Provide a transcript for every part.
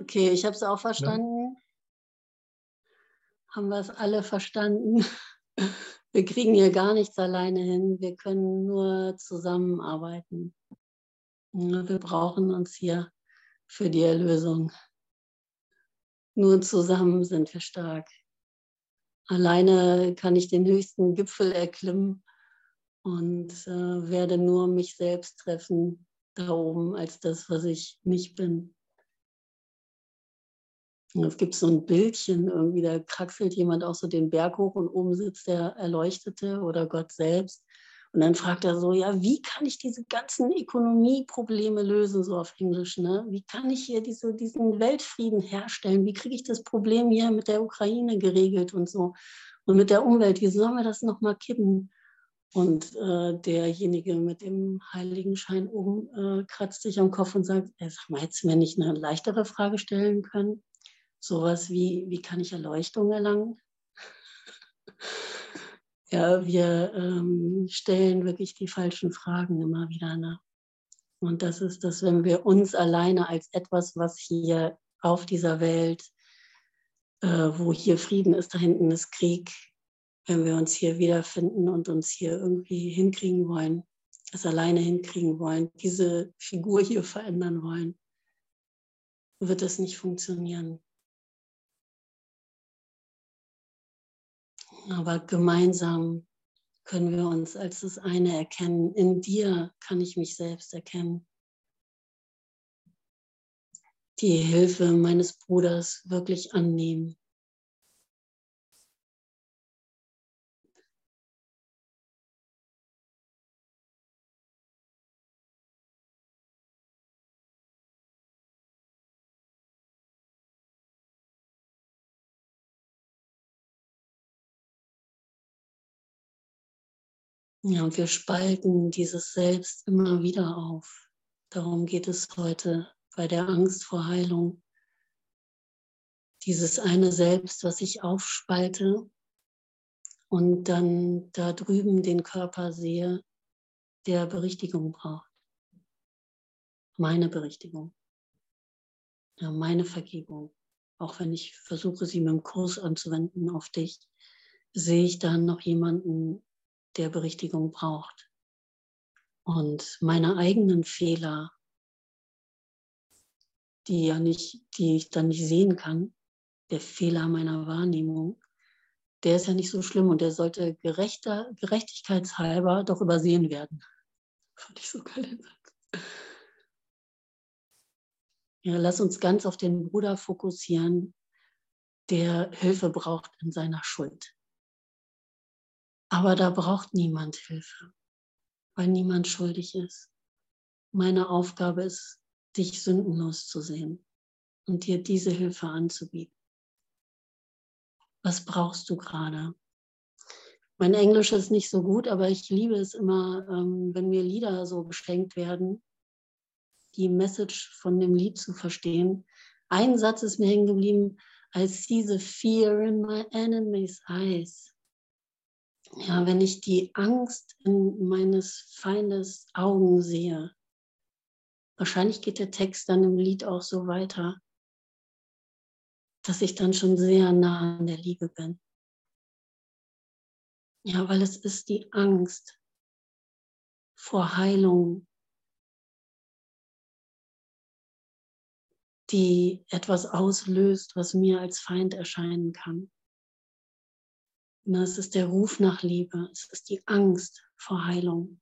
Okay, ich habe es auch verstanden. Ja. Haben wir es alle verstanden? Wir kriegen hier gar nichts alleine hin. Wir können nur zusammenarbeiten. Wir brauchen uns hier für die Erlösung. Nur zusammen sind wir stark. Alleine kann ich den höchsten Gipfel erklimmen und äh, werde nur mich selbst treffen da oben als das, was ich nicht bin. Es gibt so ein Bildchen, irgendwie, da kraxelt jemand auch so den Berg hoch und oben sitzt der Erleuchtete oder Gott selbst. Und dann fragt er so, ja, wie kann ich diese ganzen Ökonomieprobleme lösen, so auf Englisch? Ne? Wie kann ich hier diese, diesen Weltfrieden herstellen? Wie kriege ich das Problem hier mit der Ukraine geregelt und so? Und mit der Umwelt, wie sollen wir das nochmal kippen? Und äh, derjenige mit dem Heiligenschein oben äh, kratzt sich am Kopf und sagt, ey, sag mal, hättest du mir nicht eine leichtere Frage stellen können? Sowas wie, wie kann ich Erleuchtung erlangen? ja, wir ähm, stellen wirklich die falschen Fragen immer wieder. Ne? Und das ist das, wenn wir uns alleine als etwas, was hier auf dieser Welt, äh, wo hier Frieden ist, da hinten ist Krieg, wenn wir uns hier wiederfinden und uns hier irgendwie hinkriegen wollen, es alleine hinkriegen wollen, diese Figur hier verändern wollen, wird es nicht funktionieren. Aber gemeinsam können wir uns als das eine erkennen. In dir kann ich mich selbst erkennen. Die Hilfe meines Bruders wirklich annehmen. Ja, und wir spalten dieses Selbst immer wieder auf. Darum geht es heute bei der Angst vor Heilung. Dieses eine Selbst, was ich aufspalte und dann da drüben den Körper sehe, der Berichtigung braucht. Meine Berichtigung. Ja, meine Vergebung. Auch wenn ich versuche, sie mit dem Kurs anzuwenden auf dich, sehe ich dann noch jemanden, der Berichtigung braucht. Und meine eigenen Fehler, die ja nicht, die ich dann nicht sehen kann, der Fehler meiner Wahrnehmung, der ist ja nicht so schlimm und der sollte gerechter, gerechtigkeitshalber doch übersehen werden. Fand ich so geil. Ja, lass uns ganz auf den Bruder fokussieren, der Hilfe braucht in seiner Schuld. Aber da braucht niemand Hilfe, weil niemand schuldig ist. Meine Aufgabe ist, dich sündenlos zu sehen und dir diese Hilfe anzubieten. Was brauchst du gerade? Mein Englisch ist nicht so gut, aber ich liebe es immer, ähm, wenn mir Lieder so geschenkt werden, die Message von dem Lied zu verstehen. Ein Satz ist mir hängen geblieben. I see the fear in my enemy's eyes ja, wenn ich die Angst in meines Feindes Augen sehe, wahrscheinlich geht der Text dann im Lied auch so weiter, dass ich dann schon sehr nah an der Liebe bin. Ja, weil es ist die Angst vor Heilung, die etwas auslöst, was mir als Feind erscheinen kann. Es ist der Ruf nach Liebe. Es ist die Angst vor Heilung.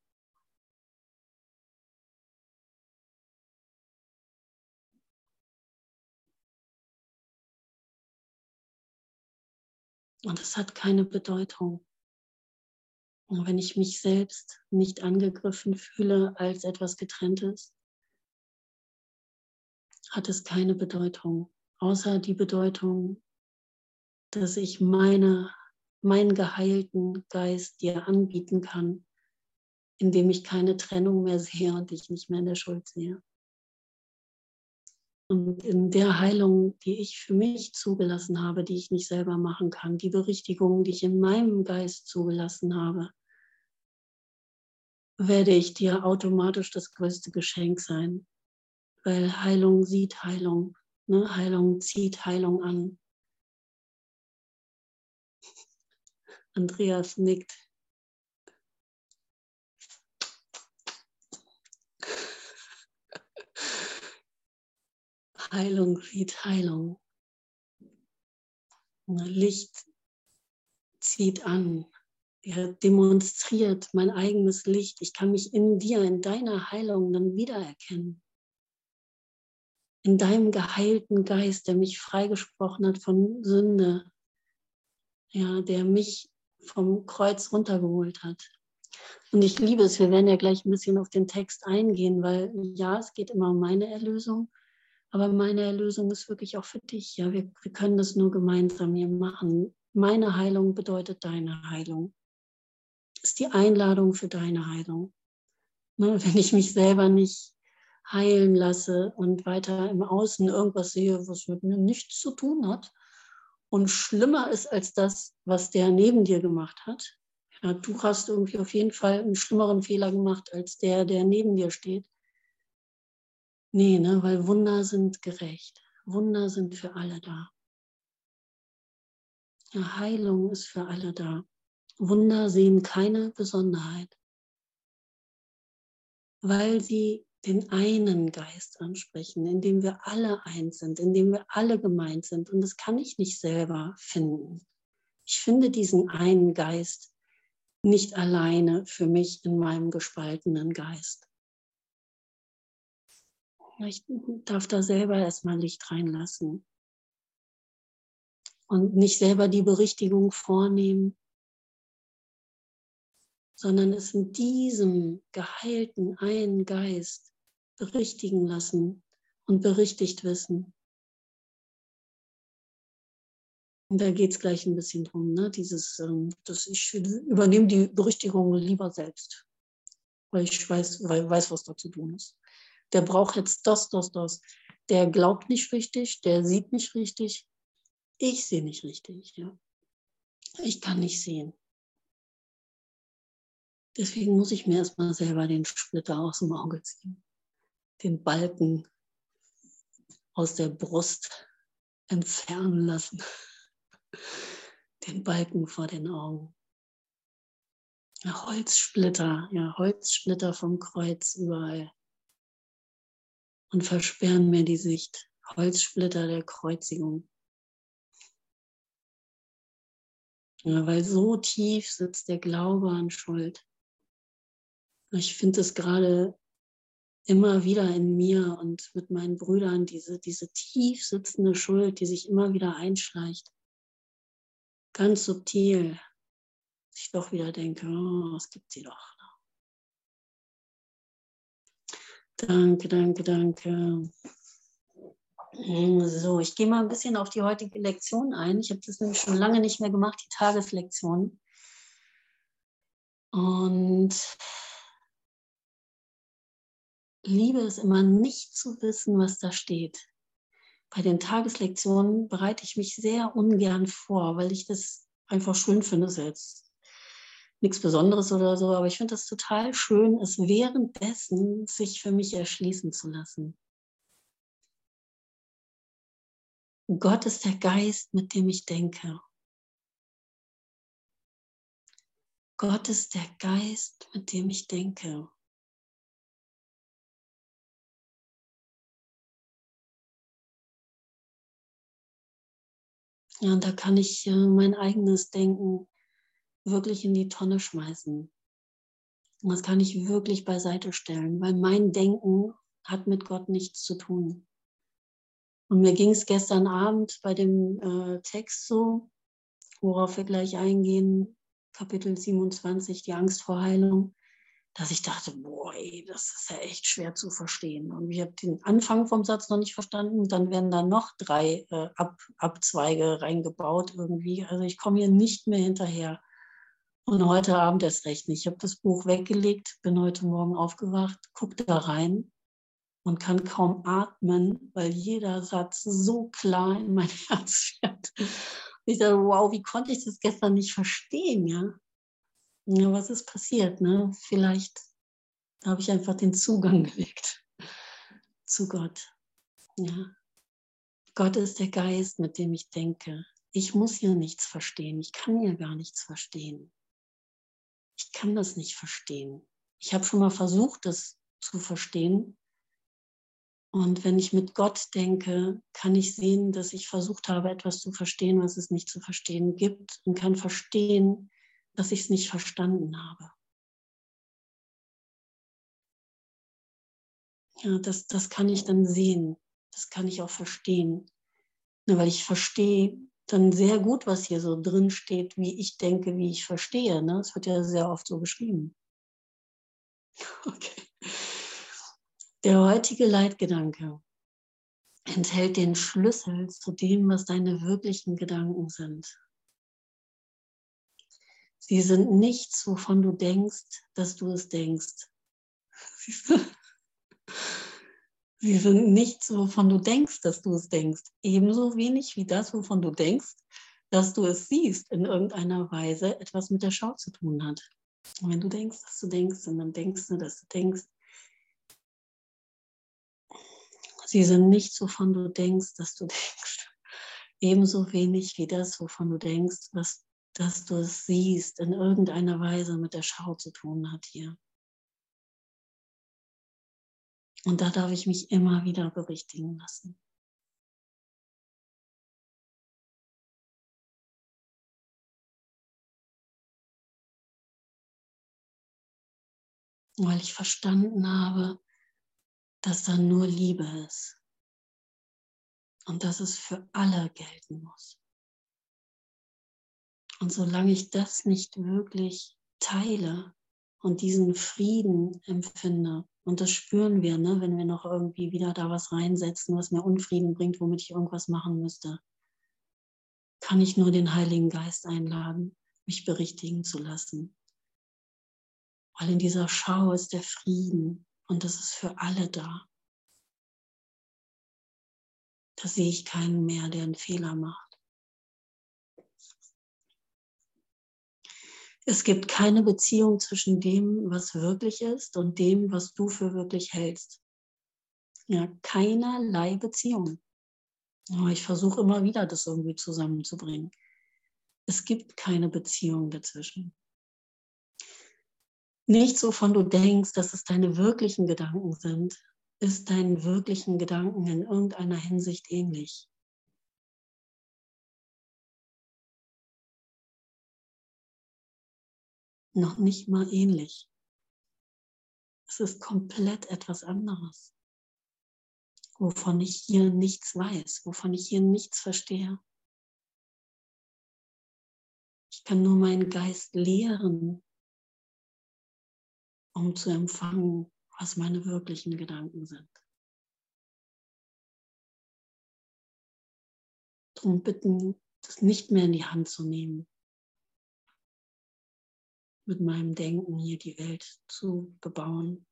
Und es hat keine Bedeutung. Und wenn ich mich selbst nicht angegriffen fühle als etwas Getrenntes, hat es keine Bedeutung, außer die Bedeutung, dass ich meine meinen geheilten Geist dir anbieten kann, indem ich keine Trennung mehr sehe und dich nicht mehr in der Schuld sehe. Und in der Heilung, die ich für mich zugelassen habe, die ich nicht selber machen kann, die Berichtigung, die ich in meinem Geist zugelassen habe, werde ich dir automatisch das größte Geschenk sein, weil Heilung sieht Heilung Ne? Heilung zieht Heilung an. Andreas nickt. Heilung zieht Heilung. Licht zieht an. Er demonstriert mein eigenes Licht. Ich kann mich in dir, in deiner Heilung dann wiedererkennen. In deinem geheilten Geist, der mich freigesprochen hat von Sünde. Ja, der mich vom Kreuz runtergeholt hat. Und ich liebe es, wir werden ja gleich ein bisschen auf den Text eingehen, weil ja, es geht immer um meine Erlösung, aber meine Erlösung ist wirklich auch für dich. Ja, wir, wir können das nur gemeinsam hier machen. Meine Heilung bedeutet deine Heilung. Ist die Einladung für deine Heilung. Ne, wenn ich mich selber nicht heilen lasse und weiter im Außen irgendwas sehe, was mit mir nichts zu tun hat, und schlimmer ist als das, was der neben dir gemacht hat. Ja, du hast irgendwie auf jeden Fall einen schlimmeren Fehler gemacht als der, der neben dir steht. Nee, ne, weil Wunder sind gerecht. Wunder sind für alle da. Ja, Heilung ist für alle da. Wunder sehen keine Besonderheit, weil sie den einen Geist ansprechen, in dem wir alle eins sind, in dem wir alle gemeint sind. Und das kann ich nicht selber finden. Ich finde diesen einen Geist nicht alleine für mich in meinem gespaltenen Geist. Ich darf da selber erstmal Licht reinlassen und nicht selber die Berichtigung vornehmen, sondern es in diesem geheilten einen Geist berichtigen lassen und berichtigt wissen. Und da geht es gleich ein bisschen drum, ne? dieses, ähm, dass ich übernehme die Berichtigung lieber selbst, weil ich weiß, weil, weiß, was da zu tun ist. Der braucht jetzt das, das, das. Der glaubt nicht richtig, der sieht nicht richtig. Ich sehe nicht richtig. Ja. Ich kann nicht sehen. Deswegen muss ich mir erstmal selber den Splitter aus dem Auge ziehen den Balken aus der Brust entfernen lassen. Den Balken vor den Augen. Ja, Holzsplitter, ja, Holzsplitter vom Kreuz überall. Und versperren mir die Sicht. Holzsplitter der Kreuzigung. Ja, weil so tief sitzt der Glaube an Schuld. Ich finde es gerade immer wieder in mir und mit meinen Brüdern diese, diese tief sitzende Schuld, die sich immer wieder einschleicht. Ganz subtil. Ich doch wieder denke, oh, es gibt sie doch. Danke, danke, danke. So, ich gehe mal ein bisschen auf die heutige Lektion ein. Ich habe das nämlich schon lange nicht mehr gemacht, die Tageslektion. Und liebe es immer nicht zu wissen, was da steht. Bei den Tageslektionen bereite ich mich sehr ungern vor, weil ich das einfach schön finde. Das jetzt nichts Besonderes oder so, aber ich finde es total schön, es währenddessen sich für mich erschließen zu lassen. Gott ist der Geist, mit dem ich denke. Gott ist der Geist, mit dem ich denke. Ja, und da kann ich äh, mein eigenes Denken wirklich in die Tonne schmeißen. Und das kann ich wirklich beiseite stellen, weil mein Denken hat mit Gott nichts zu tun. Und mir ging es gestern Abend bei dem äh, Text so, worauf wir gleich eingehen, Kapitel 27, die Angst vor Heilung dass ich dachte, boah, ey, das ist ja echt schwer zu verstehen. Und ich habe den Anfang vom Satz noch nicht verstanden. Dann werden da noch drei äh, Ab Abzweige reingebaut irgendwie. Also ich komme hier nicht mehr hinterher. Und heute Abend erst recht nicht. Ich habe das Buch weggelegt, bin heute Morgen aufgewacht, gucke da rein und kann kaum atmen, weil jeder Satz so klar in mein Herz fährt. Ich dachte, wow, wie konnte ich das gestern nicht verstehen, ja? Ja, was ist passiert? Ne? Vielleicht habe ich einfach den Zugang gelegt zu Gott. Ja. Gott ist der Geist, mit dem ich denke. Ich muss hier nichts verstehen. Ich kann hier gar nichts verstehen. Ich kann das nicht verstehen. Ich habe schon mal versucht, das zu verstehen. Und wenn ich mit Gott denke, kann ich sehen, dass ich versucht habe, etwas zu verstehen, was es nicht zu verstehen gibt und kann verstehen, dass ich es nicht verstanden habe. Ja, das, das kann ich dann sehen. Das kann ich auch verstehen. Ja, weil ich verstehe dann sehr gut, was hier so drin steht, wie ich denke, wie ich verstehe. Ne? Es wird ja sehr oft so geschrieben. Okay. Der heutige Leitgedanke enthält den Schlüssel zu dem, was deine wirklichen Gedanken sind. Sie sind nichts, wovon du denkst, dass du es denkst. Sie sind nichts, wovon du denkst, dass du es denkst. Ebenso wenig wie das, wovon du denkst, dass du es siehst, in irgendeiner Weise etwas mit der Schau zu tun hat. Und wenn du denkst, dass du denkst, und dann denkst du, dass du denkst, sie sind nichts, wovon du denkst, dass du denkst. Ebenso wenig wie das, wovon du denkst, was, dass du es siehst, in irgendeiner Weise mit der Schau zu tun hat hier. Und da darf ich mich immer wieder berichtigen lassen. Weil ich verstanden habe, dass da nur Liebe ist. Und dass es für alle gelten muss. Und solange ich das nicht wirklich teile und diesen Frieden empfinde, und das spüren wir, ne, wenn wir noch irgendwie wieder da was reinsetzen, was mir Unfrieden bringt, womit ich irgendwas machen müsste. Kann ich nur den Heiligen Geist einladen, mich berichtigen zu lassen. Weil in dieser Schau ist der Frieden und das ist für alle da. Da sehe ich keinen mehr, der einen Fehler macht. Es gibt keine Beziehung zwischen dem, was wirklich ist und dem, was du für wirklich hältst. Ja, keinerlei Beziehung. Aber ich versuche immer wieder, das irgendwie zusammenzubringen. Es gibt keine Beziehung dazwischen. Nichts, wovon du denkst, dass es deine wirklichen Gedanken sind, ist deinen wirklichen Gedanken in irgendeiner Hinsicht ähnlich. Noch nicht mal ähnlich. Es ist komplett etwas anderes, wovon ich hier nichts weiß, wovon ich hier nichts verstehe. Ich kann nur meinen Geist lehren, um zu empfangen, was meine wirklichen Gedanken sind. Darum bitten, das nicht mehr in die Hand zu nehmen, mit meinem Denken hier die Welt zu bebauen.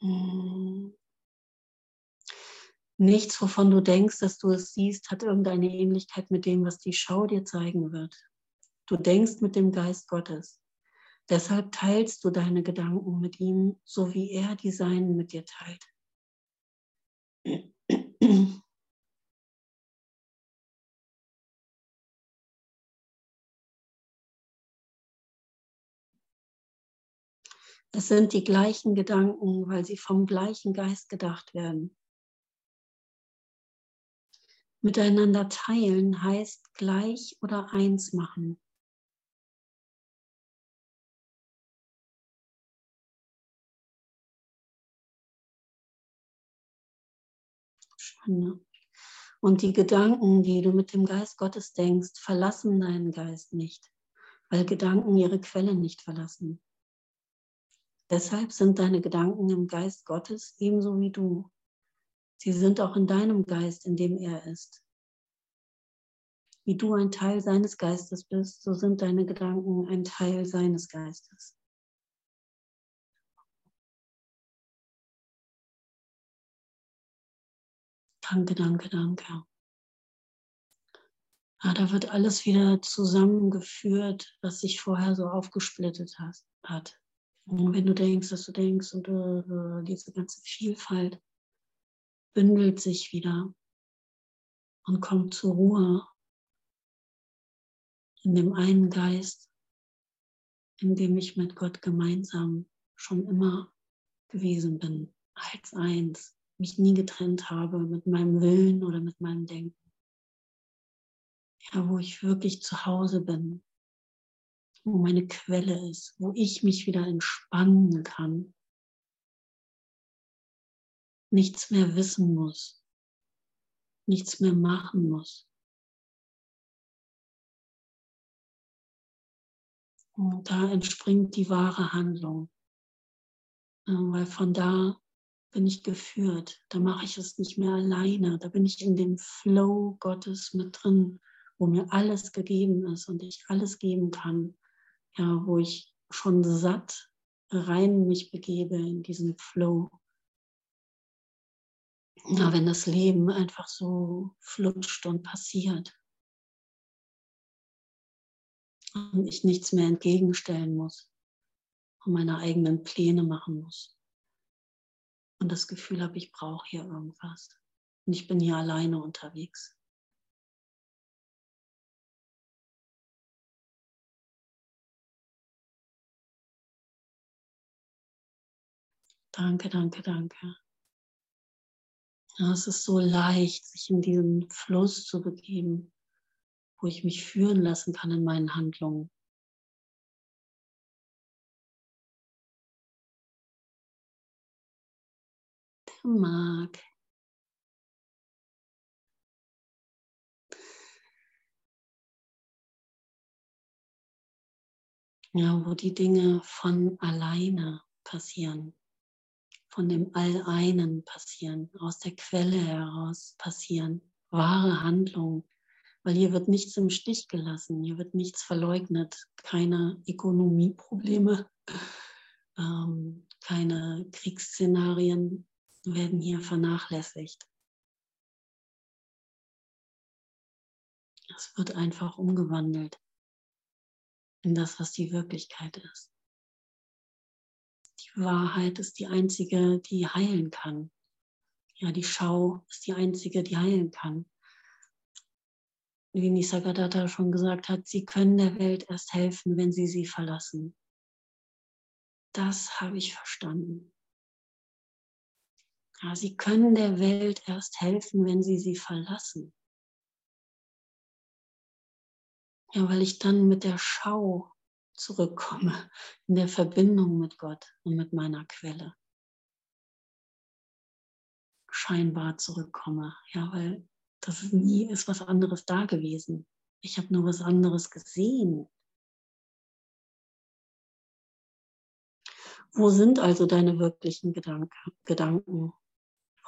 Hm. Nichts, wovon du denkst, dass du es siehst, hat irgendeine Ähnlichkeit mit dem, was die Schau dir zeigen wird. Du denkst mit dem Geist Gottes. Deshalb teilst du deine Gedanken mit ihm, so wie er die seinen mit dir teilt. Es sind die gleichen Gedanken, weil sie vom gleichen Geist gedacht werden. Miteinander teilen heißt gleich oder eins machen. Und die Gedanken, die du mit dem Geist Gottes denkst, verlassen deinen Geist nicht, weil Gedanken ihre Quelle nicht verlassen. Deshalb sind deine Gedanken im Geist Gottes ebenso wie du. Sie sind auch in deinem Geist, in dem er ist. Wie du ein Teil seines Geistes bist, so sind deine Gedanken ein Teil seines Geistes. Danke, danke, danke. Ah, da wird alles wieder zusammengeführt, was sich vorher so aufgesplittet hat. Und wenn du denkst, dass du denkst und äh, diese ganze Vielfalt bündelt sich wieder und kommt zur Ruhe in dem einen Geist, in dem ich mit Gott gemeinsam schon immer gewesen bin, als eins, mich nie getrennt habe mit meinem Willen oder mit meinem Denken. Ja, wo ich wirklich zu Hause bin, wo meine Quelle ist, wo ich mich wieder entspannen kann, nichts mehr wissen muss, nichts mehr machen muss. Und da entspringt die wahre Handlung, weil von da bin ich geführt, da mache ich es nicht mehr alleine, da bin ich in dem Flow Gottes mit drin, wo mir alles gegeben ist und ich alles geben kann ja, wo ich schon satt rein mich begebe in diesen Flow. Ja, wenn das Leben einfach so flutscht und passiert und ich nichts mehr entgegenstellen muss und meine eigenen Pläne machen muss und das Gefühl habe, ich brauche hier irgendwas und ich bin hier alleine unterwegs. Danke, danke, danke. Ja, es ist so leicht, sich in diesen Fluss zu begeben, wo ich mich führen lassen kann in meinen Handlungen. Der mag. Ja, wo die Dinge von alleine passieren von dem All-Einen passieren, aus der Quelle heraus passieren, wahre Handlungen, weil hier wird nichts im Stich gelassen, hier wird nichts verleugnet, keine Ökonomieprobleme, ähm, keine Kriegsszenarien werden hier vernachlässigt. Es wird einfach umgewandelt in das, was die Wirklichkeit ist. Wahrheit ist die einzige, die heilen kann. Ja, die Schau ist die einzige, die heilen kann. Wie Nisargadatta schon gesagt hat, sie können der Welt erst helfen, wenn sie sie verlassen. Das habe ich verstanden. Ja, sie können der Welt erst helfen, wenn sie sie verlassen. Ja, weil ich dann mit der Schau zurückkomme in der Verbindung mit Gott und mit meiner Quelle. Scheinbar zurückkomme, ja, weil das nie ist was anderes da gewesen. Ich habe nur was anderes gesehen. Wo sind also deine wirklichen Gedanken?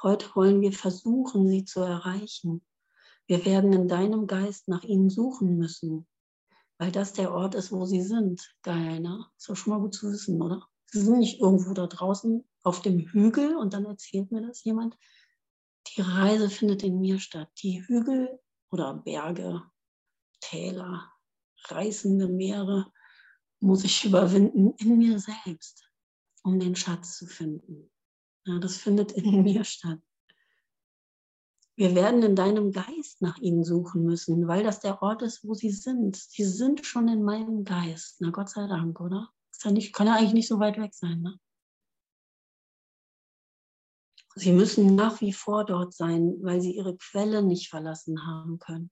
Heute wollen wir versuchen, sie zu erreichen. Wir werden in deinem Geist nach ihnen suchen müssen, weil das der Ort ist, wo sie sind. Geil, ne? Ist doch schon mal gut zu wissen, oder? Sie sind nicht irgendwo da draußen auf dem Hügel und dann erzählt mir das jemand. Die Reise findet in mir statt. Die Hügel oder Berge, Täler, reißende Meere muss ich überwinden in mir selbst, um den Schatz zu finden. Ja, das findet in mir statt. Wir werden in deinem Geist nach ihnen suchen müssen, weil das der Ort ist, wo sie sind. Sie sind schon in meinem Geist. Na Gott sei Dank, oder? Ist ja nicht, kann ja eigentlich nicht so weit weg sein. Ne? Sie müssen nach wie vor dort sein, weil sie ihre Quelle nicht verlassen haben können.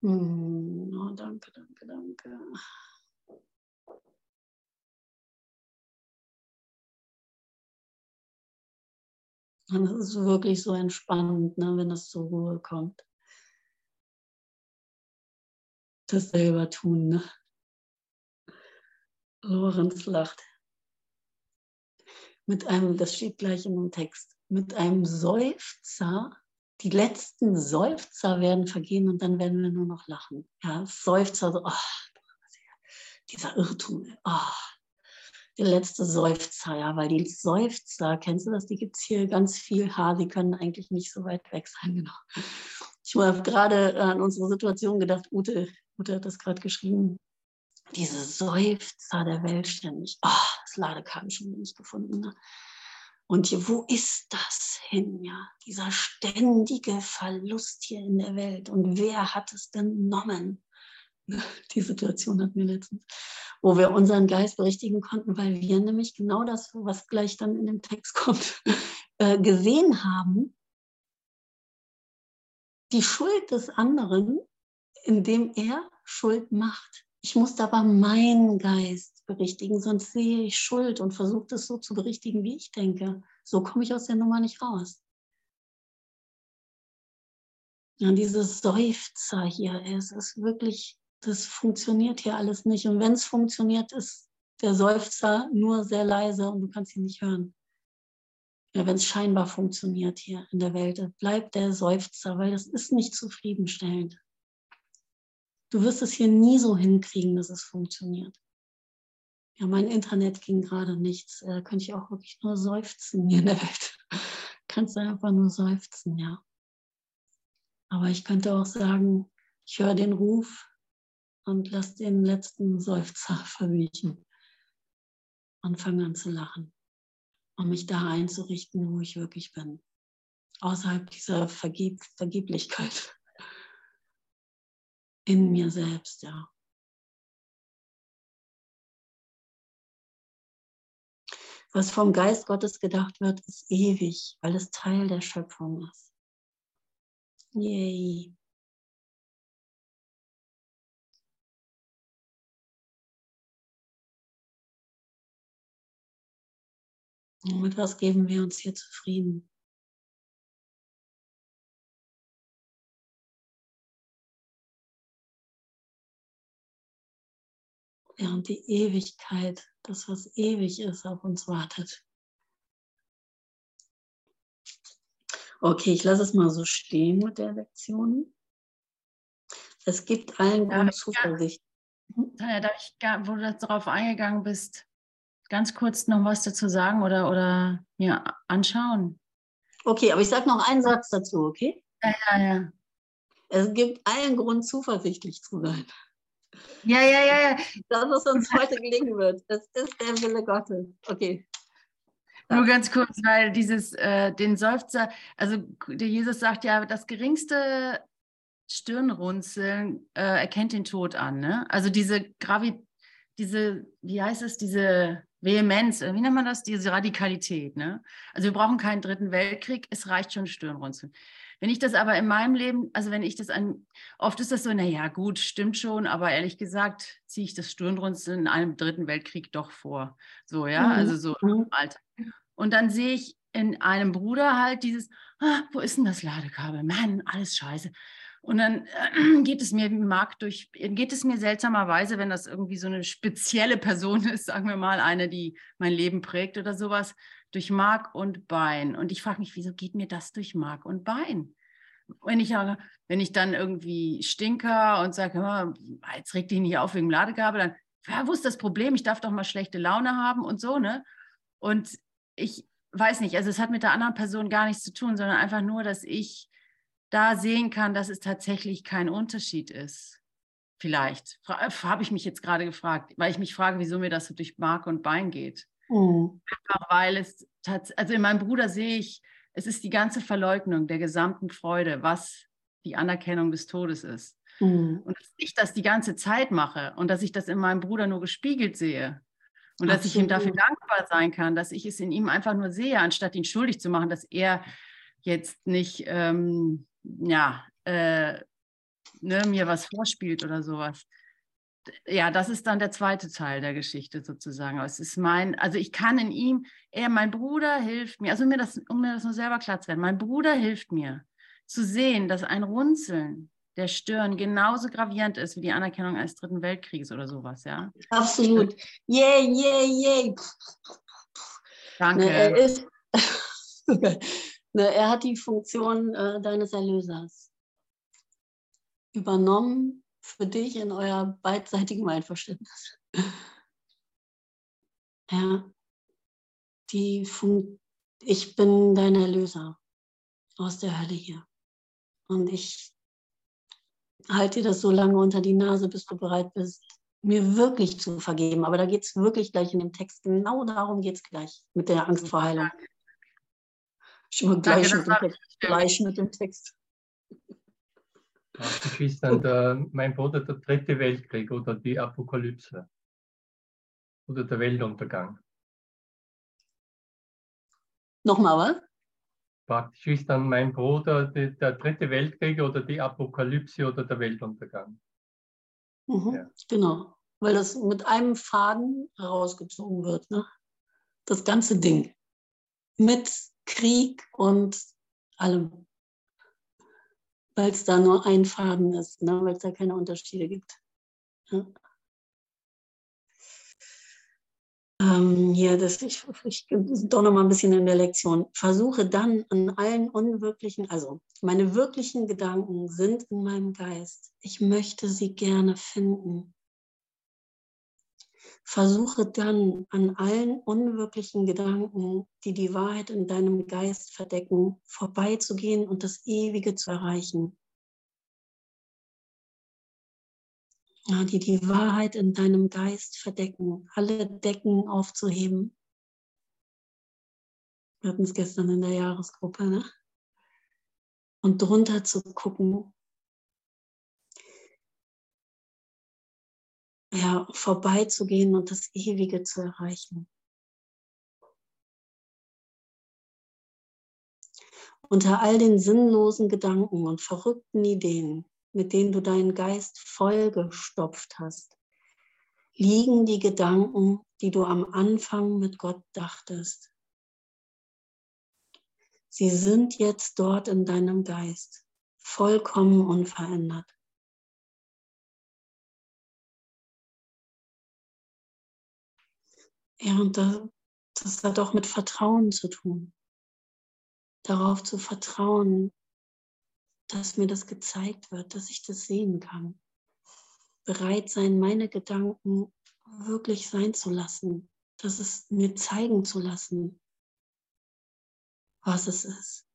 Hm, oh, danke, danke, danke. Und es ist wirklich so entspannend, ne, wenn es zur Ruhe kommt. Das selber tun. Ne? Lorenz lacht. Mit einem, das steht gleich in dem Text, mit einem Seufzer, die letzten Seufzer werden vergehen und dann werden wir nur noch lachen. Ja, Seufzer, so, oh, dieser Irrtum, oh, der letzte Seufzer, ja, weil die Seufzer, kennst du das, die gibt es hier ganz viel Haar, die können eigentlich nicht so weit weg sein, genau. Ich habe gerade an unsere Situation gedacht, Ute, Ute hat das gerade geschrieben. diese Seufzer der Welt ständig. Oh, das Ladekabel schon nicht gefunden. Ne? Und hier, wo ist das hin? Ja, dieser ständige Verlust hier in der Welt. Und wer hat es genommen? Die Situation hatten wir letztens, wo wir unseren Geist berichtigen konnten, weil wir nämlich genau das, was gleich dann in dem Text kommt, äh, gesehen haben. Die Schuld des anderen, indem er Schuld macht. Ich muss aber meinen Geist berichtigen, sonst sehe ich Schuld und versuche das so zu berichtigen, wie ich denke. So komme ich aus der Nummer nicht raus. Ja, dieses Seufzer hier, es ist wirklich, das funktioniert hier alles nicht. Und wenn es funktioniert, ist der Seufzer nur sehr leise und du kannst ihn nicht hören. Ja, wenn es scheinbar funktioniert hier in der Welt, bleibt der Seufzer, weil das ist nicht zufriedenstellend. Du wirst es hier nie so hinkriegen, dass es funktioniert. Ja, mein Internet ging gerade nichts. Da äh, könnte ich auch wirklich nur seufzen hier in der Welt. Kannst du einfach nur seufzen, ja. Aber ich könnte auch sagen, ich höre den Ruf und lass den letzten Seufzer verwiechen und fange an zu lachen, um mich da einzurichten, wo ich wirklich bin. Außerhalb dieser Vergeb Vergeblichkeit in mir selbst, ja. Was vom Geist Gottes gedacht wird, ist ewig, weil es Teil der Schöpfung ist. Yay. Und mit was geben wir uns hier zufrieden? während die Ewigkeit, das was ewig ist, auf uns wartet. Okay, ich lasse es mal so stehen mit der Lektion. Es gibt allen Grund ja, Zuversicht. Tanja, darf ich, wo du darauf eingegangen bist, ganz kurz noch was dazu sagen oder, oder mir anschauen? Okay, aber ich sage noch einen Satz dazu, okay? Ja, ja, ja. Es gibt allen Grund, zuversichtlich zu sein. Ja, ja, ja, ja. Das, was uns heute gelingen wird. Das ist der Wille Gottes. Okay. Nur ganz kurz, weil dieses, äh, den Seufzer, also der Jesus sagt ja, das geringste Stirnrunzeln äh, erkennt den Tod an. Ne? Also diese Gravi, diese, wie heißt es, diese Vehemenz, äh, wie nennt man das, diese Radikalität. Ne? Also wir brauchen keinen dritten Weltkrieg, es reicht schon Stirnrunzeln. Wenn ich das aber in meinem Leben, also wenn ich das an, oft ist das so, naja, gut, stimmt schon, aber ehrlich gesagt ziehe ich das Stirnrunzeln in einem dritten Weltkrieg doch vor. So, ja, mhm. also so im Alter. Und dann sehe ich in einem Bruder halt dieses, ah, wo ist denn das Ladekabel? Mann, alles scheiße. Und dann äh, geht es mir mag durch, geht es mir seltsamerweise, wenn das irgendwie so eine spezielle Person ist, sagen wir mal, eine, die mein Leben prägt oder sowas, durch Mark und Bein. Und ich frage mich, wieso geht mir das durch Mark und Bein? Wenn ich, wenn ich dann irgendwie stinker und sage, jetzt regt dich nicht auf wegen Ladegabel, dann, ja, wo ist das Problem? Ich darf doch mal schlechte Laune haben und so, ne? Und ich weiß nicht, also es hat mit der anderen Person gar nichts zu tun, sondern einfach nur, dass ich da sehen kann, dass es tatsächlich kein Unterschied ist. Vielleicht. Äh, Habe ich mich jetzt gerade gefragt, weil ich mich frage, wieso mir das so durch Mark und Bein geht. Mhm. Einfach weil es, also in meinem Bruder sehe ich, es ist die ganze Verleugnung der gesamten Freude, was die Anerkennung des Todes ist. Mhm. Und dass ich das die ganze Zeit mache und dass ich das in meinem Bruder nur gespiegelt sehe. Und dass ich ihm dafür dankbar sein kann, dass ich es in ihm einfach nur sehe, anstatt ihn schuldig zu machen, dass er jetzt nicht ähm, ja, äh, ne, mir was vorspielt oder sowas ja, das ist dann der zweite Teil der Geschichte sozusagen. es ist mein, also ich kann in ihm, er, mein Bruder hilft mir, also um mir das, um mir das nur selber klar zu werden, mein Bruder hilft mir zu sehen, dass ein Runzeln der Stirn genauso gravierend ist wie die Anerkennung eines Dritten Weltkriegs oder sowas, ja? Absolut. Yay, yay, yay. Danke. Ne, er, ist, er hat die Funktion äh, deines Erlösers übernommen für dich in euer beidseitigen Einverständnis. Ja, die Fun ich bin dein Erlöser aus der Hölle hier. Und ich halte dir das so lange unter die Nase, bis du bereit bist, mir wirklich zu vergeben. Aber da geht es wirklich gleich in dem Text, genau darum geht es gleich mit der Angst vor Heilung. Schon mal gleich, Danke, mit, dem Text, gleich mit dem Text. Geschwister, der, mein Bruder, der dritte Weltkrieg oder die Apokalypse oder der Weltuntergang. Nochmal was? Praktisch ist dann mein Bruder die, der dritte Weltkrieg oder die Apokalypse oder der Weltuntergang. Mhm, ja. Genau, weil das mit einem Faden herausgezogen wird. Ne? Das ganze Ding. Mit Krieg und allem. Weil es da nur ein Faden ist, ne? weil es da keine Unterschiede gibt. Ja. Ähm, ja, das, ich, ich doch noch mal ein bisschen in der Lektion. Versuche dann an allen unwirklichen, also meine wirklichen Gedanken sind in meinem Geist. Ich möchte sie gerne finden. Versuche dann an allen unwirklichen Gedanken, die die Wahrheit in deinem Geist verdecken, vorbeizugehen und das Ewige zu erreichen. ja, die die Wahrheit in deinem Geist verdecken, alle Decken aufzuheben. Wir hatten es gestern in der Jahresgruppe, ne? Und drunter zu gucken, ja, vorbeizugehen und das Ewige zu erreichen. Unter all den sinnlosen Gedanken und verrückten Ideen mit denen du deinen Geist vollgestopft hast, liegen die Gedanken, die du am Anfang mit Gott dachtest. Sie sind jetzt dort in deinem Geist, vollkommen unverändert. Ja, und das hat auch mit Vertrauen zu tun. Darauf zu vertrauen, dass mir das gezeigt wird, dass ich das sehen kann. Bereit sein, meine Gedanken wirklich sein zu lassen, dass es mir zeigen zu lassen, was es ist.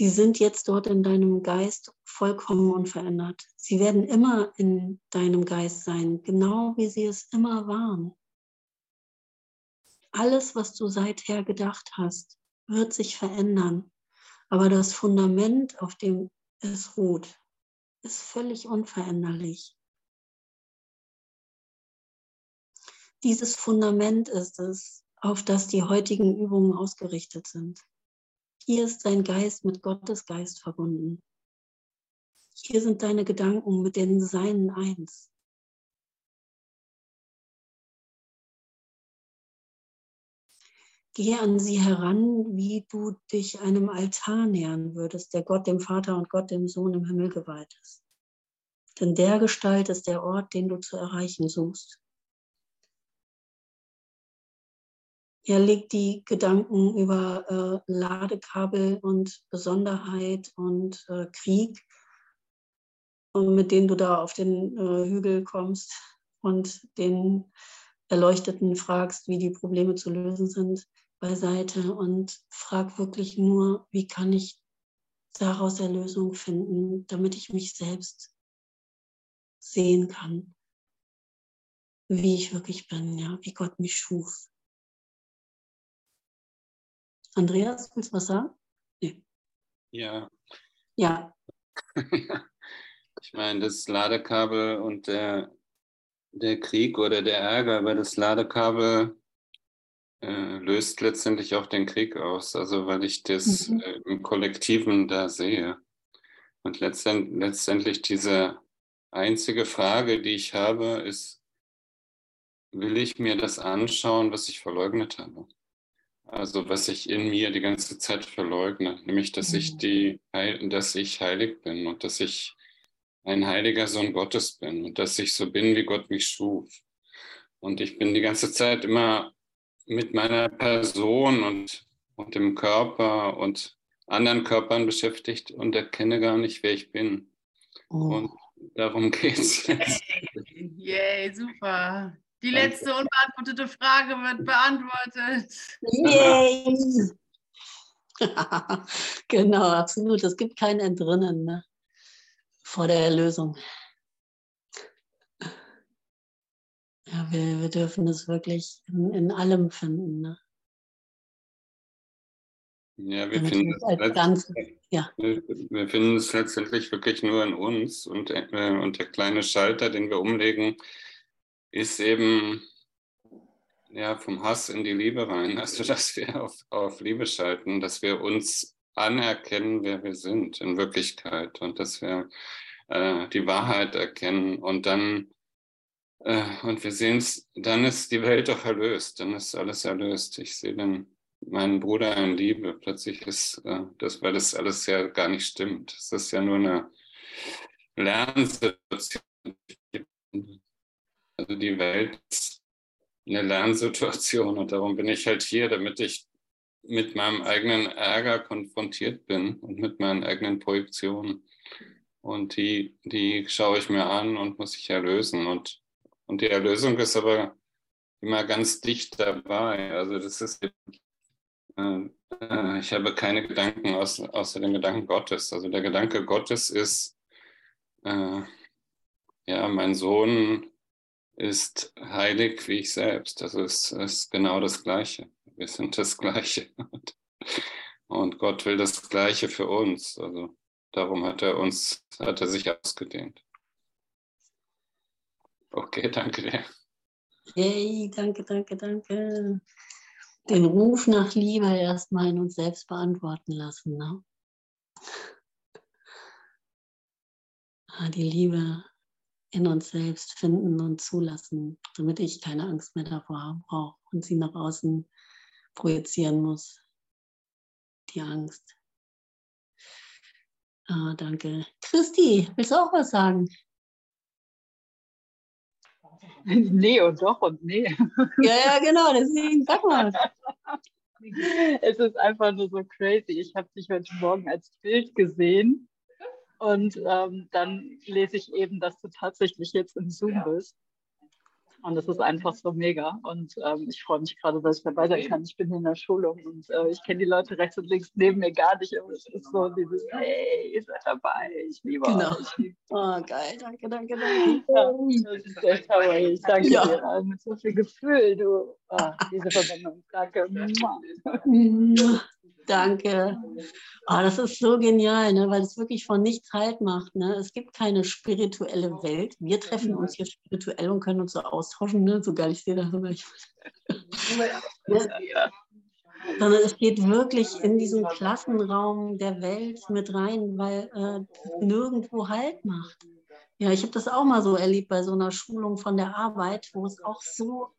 Sie sind jetzt dort in deinem Geist vollkommen unverändert. Sie werden immer in deinem Geist sein, genau wie sie es immer waren. Alles, was du seither gedacht hast, wird sich verändern. Aber das Fundament, auf dem es ruht, ist völlig unveränderlich. Dieses Fundament ist es, auf das die heutigen Übungen ausgerichtet sind. Hier ist dein Geist mit Gottes Geist verbunden. Hier sind deine Gedanken mit den Seinen eins. Gehe an sie heran, wie du dich einem Altar nähern würdest, der Gott dem Vater und Gott dem Sohn im Himmel geweiht ist. Denn der Gestalt ist der Ort, den du zu erreichen suchst. Er legt die Gedanken über äh, Ladekabel und Besonderheit und äh, Krieg, mit denen du da auf den äh, Hügel kommst und den Erleuchteten fragst, wie die Probleme zu lösen sind, beiseite und frag wirklich nur, wie kann ich daraus Erlösung finden, damit ich mich selbst sehen kann, wie ich wirklich bin, ja, wie Gott mich schuf. Andreas, willst du was sagen? Nee. Ja. Ja. ich meine, das Ladekabel und der, der Krieg oder der Ärger über das Ladekabel äh, löst letztendlich auch den Krieg aus. Also weil ich das mhm. äh, im Kollektiven da sehe. Und letztend, letztendlich diese einzige Frage, die ich habe, ist, will ich mir das anschauen, was ich verleugnet habe? Also was ich in mir die ganze Zeit verleugne, nämlich dass ich mhm. die, dass ich heilig bin und dass ich ein heiliger Sohn Gottes bin und dass ich so bin, wie Gott mich schuf. Und ich bin die ganze Zeit immer mit meiner Person und, und dem Körper und anderen Körpern beschäftigt und erkenne gar nicht, wer ich bin. Oh. Und darum geht es jetzt. Yay, super. Die letzte unbeantwortete Frage wird beantwortet. Yay! genau, absolut. Es gibt kein Entrinnen ne? vor der Erlösung. Ja, wir, wir dürfen es wirklich in, in allem finden. Ne? Ja, wir finden, es ja. wir, wir finden es letztendlich wirklich nur in uns und, äh, und der kleine Schalter, den wir umlegen, ist eben ja, vom Hass in die Liebe rein. Also, dass wir auf, auf Liebe schalten, dass wir uns anerkennen, wer wir sind in Wirklichkeit und dass wir äh, die Wahrheit erkennen und dann äh, und wir sehen es, dann ist die Welt doch erlöst, dann ist alles erlöst. Ich sehe dann meinen Bruder in Liebe. Plötzlich ist äh, das, weil das alles ja gar nicht stimmt. Es ist ja nur eine Lernsituation. Also die Welt ist eine Lernsituation und darum bin ich halt hier, damit ich mit meinem eigenen Ärger konfrontiert bin und mit meinen eigenen Projektionen. Und die, die schaue ich mir an und muss ich erlösen. Und, und die Erlösung ist aber immer ganz dicht dabei. Also das ist äh, ich habe keine Gedanken außer, außer den Gedanken Gottes. Also der Gedanke Gottes ist, äh, ja, mein Sohn ist heilig wie ich selbst. Also es ist genau das Gleiche. Wir sind das Gleiche. Und Gott will das Gleiche für uns. Also darum hat er uns, hat er sich ausgedehnt. Okay, danke dir. Hey, danke, danke, danke den Ruf nach Liebe erstmal in uns selbst beantworten lassen. Ne? Ah, die Liebe in uns selbst finden und zulassen, damit ich keine Angst mehr davor brauche und sie nach außen projizieren muss. Die Angst. Ah, danke. Christi, willst du auch was sagen? Nee und doch und nee. Ja, ja, genau, deswegen sag mal. Es ist einfach nur so crazy. Ich habe dich heute Morgen als Bild gesehen und ähm, dann lese ich eben, dass du tatsächlich jetzt im Zoom bist. Und das ist einfach so mega. Und ähm, ich freue mich gerade, dass ich dabei sein kann. Ich bin hier in der Schulung und äh, ich kenne die Leute rechts und links neben mir gar nicht. Aber es ist so dieses, hey, ihr seid dabei. Ich liebe genau. euch. Oh, geil. Danke, danke, danke. Ja, das ist echt toll. Ich danke ja. dir mit so viel Gefühl. Du, oh, diese Verbindung. Danke. Danke. Oh, das ist so genial, ne? weil es wirklich von nichts Halt macht. Ne? Es gibt keine spirituelle Welt. Wir treffen uns hier spirituell und können uns so austauschen. Ne? Sogar ich sehe das sogar. ja. Sondern es geht wirklich in diesen Klassenraum der Welt mit rein, weil äh, nirgendwo Halt macht. Ja, ich habe das auch mal so erlebt bei so einer Schulung von der Arbeit, wo es auch so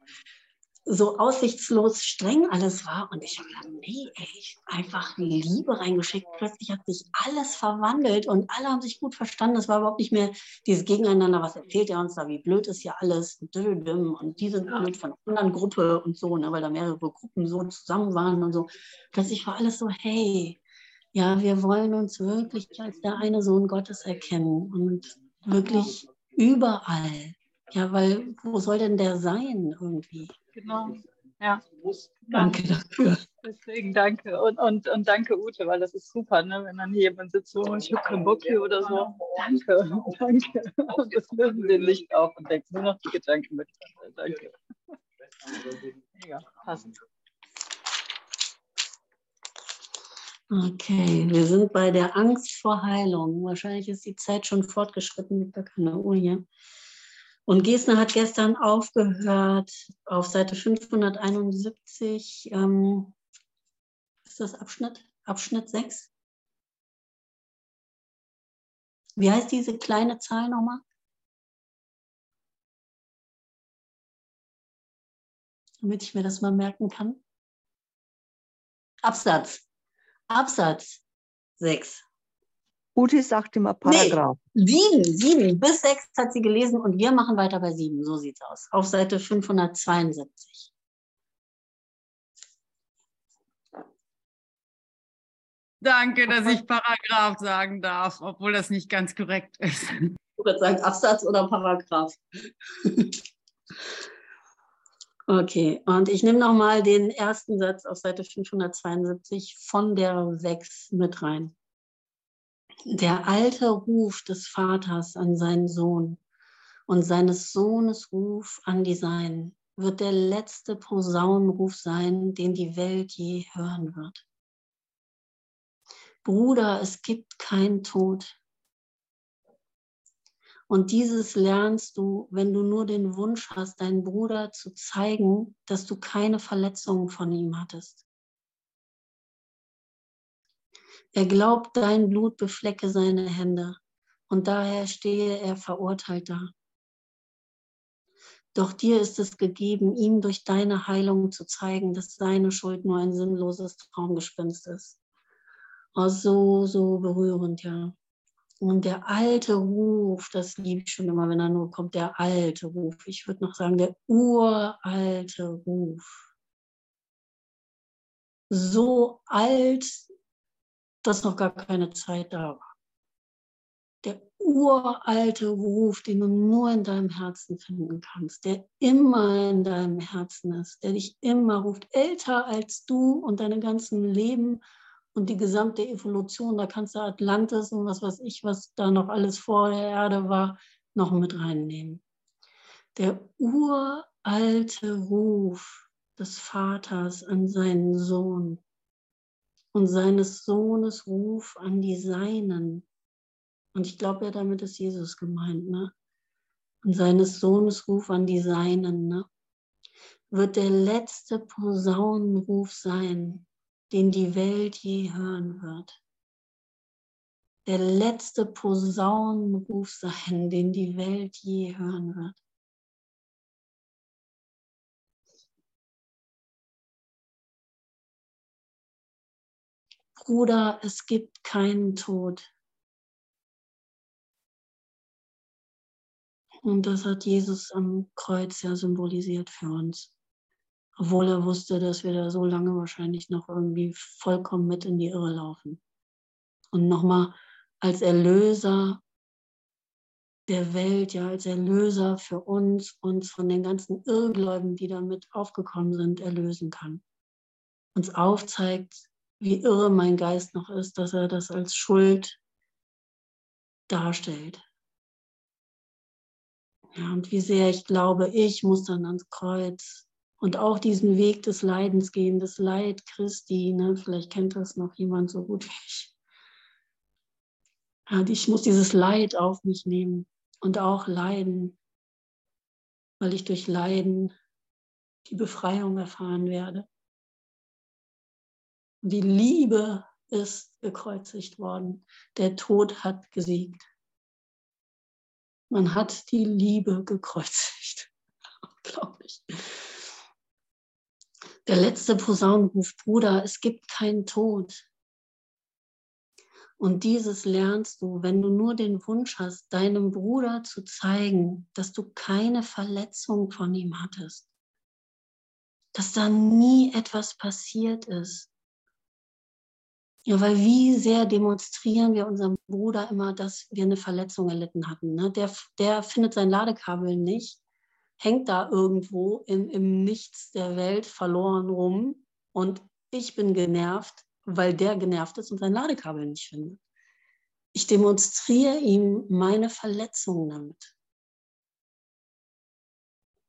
so aussichtslos streng alles war. Und ich habe gedacht, nee, ey, einfach Liebe reingeschickt. Plötzlich hat sich alles verwandelt und alle haben sich gut verstanden. Es war überhaupt nicht mehr dieses Gegeneinander, was erzählt er uns da, wie blöd ist ja alles und die sind blöd von einer anderen Gruppe und so, ne, weil da mehrere Gruppen so zusammen waren und so. Plötzlich war alles so, hey, ja, wir wollen uns wirklich als der eine Sohn Gottes erkennen und wirklich überall. Ja, weil wo soll denn der sein irgendwie? Genau. Ja. Danke dafür. Deswegen danke. Und, und, und danke, Ute, weil das ist super, ne? wenn dann hier jemand sitzt, so, ich habe keinen Bock hier oder so. Danke, danke. Und das lösen den Licht auf und denkt nur noch die Gedanken mit. Danke. Mega, passend. Okay, wir sind bei der Angst vor Heilung. Wahrscheinlich ist die Zeit schon fortgeschritten mit gar keine Uhr hier. Und Gesner hat gestern aufgehört auf Seite 571. Ähm, ist das Abschnitt? Abschnitt 6? Wie heißt diese kleine Zahl nochmal? Damit ich mir das mal merken kann. Absatz. Absatz 6. Ute sagt immer Paragraph. Nee, sieben, sieben. Bis sechs hat sie gelesen und wir machen weiter bei sieben. So sieht es aus. Auf Seite 572. Danke, dass ich Paragraph sagen darf, obwohl das nicht ganz korrekt ist. Ich würde sagen Absatz oder Paragraph. Okay, und ich nehme nochmal den ersten Satz auf Seite 572 von der 6 mit rein. Der alte Ruf des Vaters an seinen Sohn und seines Sohnes Ruf an die Seinen wird der letzte Posaunenruf sein, den die Welt je hören wird. Bruder, es gibt keinen Tod. Und dieses lernst du, wenn du nur den Wunsch hast, deinen Bruder zu zeigen, dass du keine Verletzungen von ihm hattest. Er glaubt, dein Blut beflecke seine Hände und daher stehe er verurteilt da. Doch dir ist es gegeben, ihm durch deine Heilung zu zeigen, dass seine Schuld nur ein sinnloses Traumgespinst ist. Oh, so, so berührend, ja. Und der alte Ruf, das liebe ich schon immer, wenn er nur kommt, der alte Ruf. Ich würde noch sagen, der uralte Ruf. So alt, dass noch gar keine Zeit da war der uralte Ruf, den du nur in deinem Herzen finden kannst, der immer in deinem Herzen ist, der dich immer ruft, älter als du und deine ganzen Leben und die gesamte Evolution. Da kannst du Atlantis und was weiß ich, was da noch alles vor der Erde war, noch mit reinnehmen. Der uralte Ruf des Vaters an seinen Sohn und seines Sohnes Ruf an die Seinen und ich glaube ja, damit ist Jesus gemeint, ne? Und seines Sohnes Ruf an die Seinen, ne? Wird der letzte Posaunenruf sein, den die Welt je hören wird. Der letzte Posaunenruf sein, den die Welt je hören wird. Bruder, es gibt keinen Tod. Und das hat Jesus am Kreuz ja symbolisiert für uns. Obwohl er wusste, dass wir da so lange wahrscheinlich noch irgendwie vollkommen mit in die Irre laufen. Und nochmal als Erlöser der Welt, ja, als Erlöser für uns, uns von den ganzen Irrgläuben, die damit aufgekommen sind, erlösen kann. Uns aufzeigt, wie irre mein Geist noch ist, dass er das als Schuld darstellt. Ja, und wie sehr ich glaube, ich muss dann ans Kreuz und auch diesen Weg des Leidens gehen, das Leid Christi. Ne? Vielleicht kennt das noch jemand so gut wie ich. Ja, ich muss dieses Leid auf mich nehmen und auch leiden, weil ich durch Leiden die Befreiung erfahren werde. Die Liebe ist gekreuzigt worden. Der Tod hat gesiegt. Man hat die Liebe gekreuzigt. Unglaublich. Der letzte Posaunenruf, Bruder, es gibt keinen Tod. Und dieses lernst du, wenn du nur den Wunsch hast, deinem Bruder zu zeigen, dass du keine Verletzung von ihm hattest, dass da nie etwas passiert ist, ja, weil wie sehr demonstrieren wir unserem Bruder immer, dass wir eine Verletzung erlitten hatten. Ne? Der, der findet sein Ladekabel nicht, hängt da irgendwo im, im Nichts der Welt verloren rum und ich bin genervt, weil der genervt ist und sein Ladekabel nicht findet. Ich demonstriere ihm meine Verletzung damit.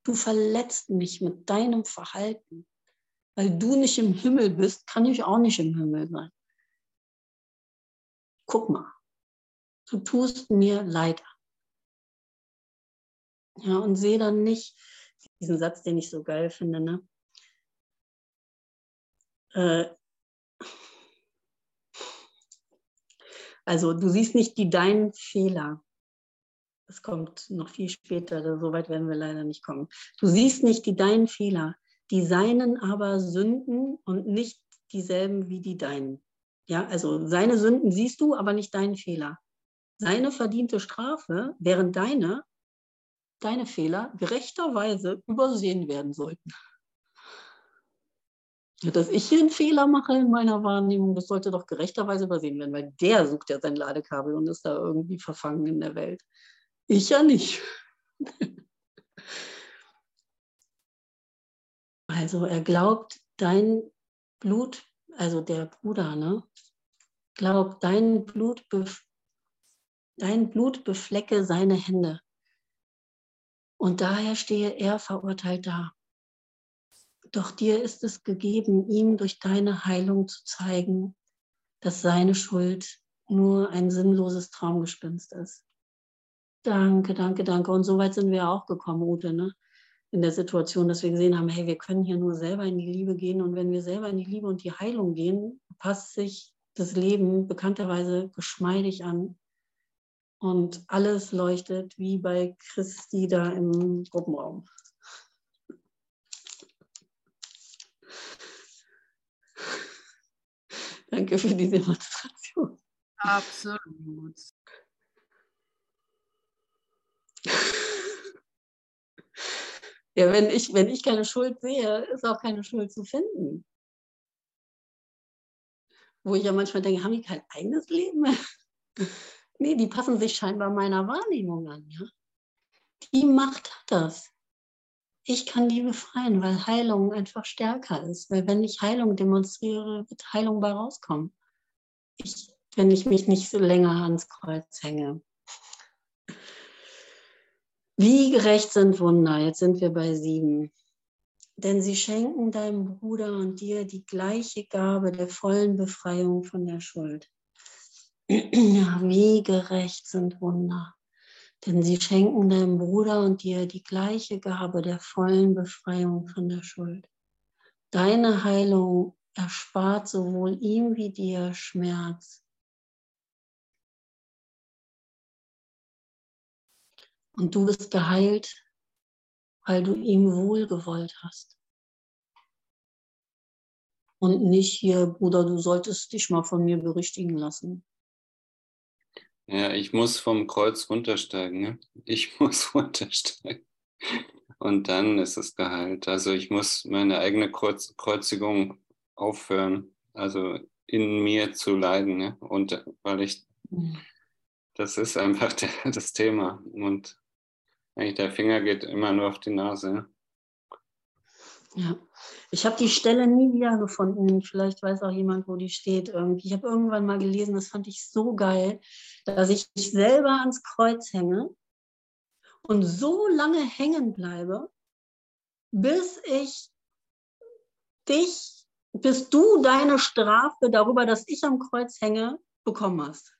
Du verletzt mich mit deinem Verhalten. Weil du nicht im Himmel bist, kann ich auch nicht im Himmel sein guck mal, du tust mir leid Ja, und sehe dann nicht diesen Satz, den ich so geil finde, ne? Äh, also du siehst nicht die deinen Fehler. Das kommt noch viel später, so weit werden wir leider nicht kommen. Du siehst nicht die deinen Fehler, die seinen aber Sünden und nicht dieselben wie die deinen. Ja, also seine Sünden siehst du, aber nicht deinen Fehler. Seine verdiente Strafe, während deine, deine Fehler gerechterweise übersehen werden sollten. Dass ich hier einen Fehler mache in meiner Wahrnehmung, das sollte doch gerechterweise übersehen werden, weil der sucht ja sein Ladekabel und ist da irgendwie verfangen in der Welt. Ich ja nicht. Also er glaubt, dein Blut, also der Bruder, ne, glaubt, dein Blut, dein Blut beflecke seine Hände. Und daher stehe er verurteilt da. Doch dir ist es gegeben, ihm durch deine Heilung zu zeigen, dass seine Schuld nur ein sinnloses Traumgespinst ist. Danke, danke, danke. Und so weit sind wir auch gekommen, Ute, ne? In der Situation, dass wir gesehen haben, hey, wir können hier nur selber in die Liebe gehen. Und wenn wir selber in die Liebe und die Heilung gehen, passt sich das Leben bekannterweise geschmeidig an. Und alles leuchtet wie bei Christi da im Gruppenraum. Danke für die Demonstration. Absolut. Ja, wenn ich, wenn ich keine Schuld sehe, ist auch keine Schuld zu finden. Wo ich ja manchmal denke, haben die kein eigenes Leben? nee, die passen sich scheinbar meiner Wahrnehmung an. Ja? Die Macht hat das. Ich kann die befreien, weil Heilung einfach stärker ist. Weil wenn ich Heilung demonstriere, wird Heilung bei rauskommen. Ich, wenn ich mich nicht so länger ans Kreuz hänge. Wie gerecht sind Wunder? Jetzt sind wir bei sieben. Denn sie schenken deinem Bruder und dir die gleiche Gabe der vollen Befreiung von der Schuld. Wie gerecht sind Wunder. Denn sie schenken deinem Bruder und dir die gleiche Gabe der vollen Befreiung von der Schuld. Deine Heilung erspart sowohl ihm wie dir Schmerz Und du bist geheilt, weil du ihm wohlgewollt hast. Und nicht hier, Bruder, du solltest dich mal von mir berichtigen lassen. Ja, ich muss vom Kreuz runtersteigen. Ne? Ich muss runtersteigen. Und dann ist es geheilt. Also ich muss meine eigene Kreuz Kreuzigung aufhören, also in mir zu leiden. Ne? Und weil ich, mhm. das ist einfach der, das Thema. Und eigentlich der Finger geht immer nur auf die Nase. Ja, ich habe die Stelle nie wieder gefunden. Vielleicht weiß auch jemand, wo die steht. Ich habe irgendwann mal gelesen, das fand ich so geil, dass ich mich selber ans Kreuz hänge und so lange hängen bleibe, bis ich dich, bis du deine Strafe darüber, dass ich am Kreuz hänge, bekommen hast.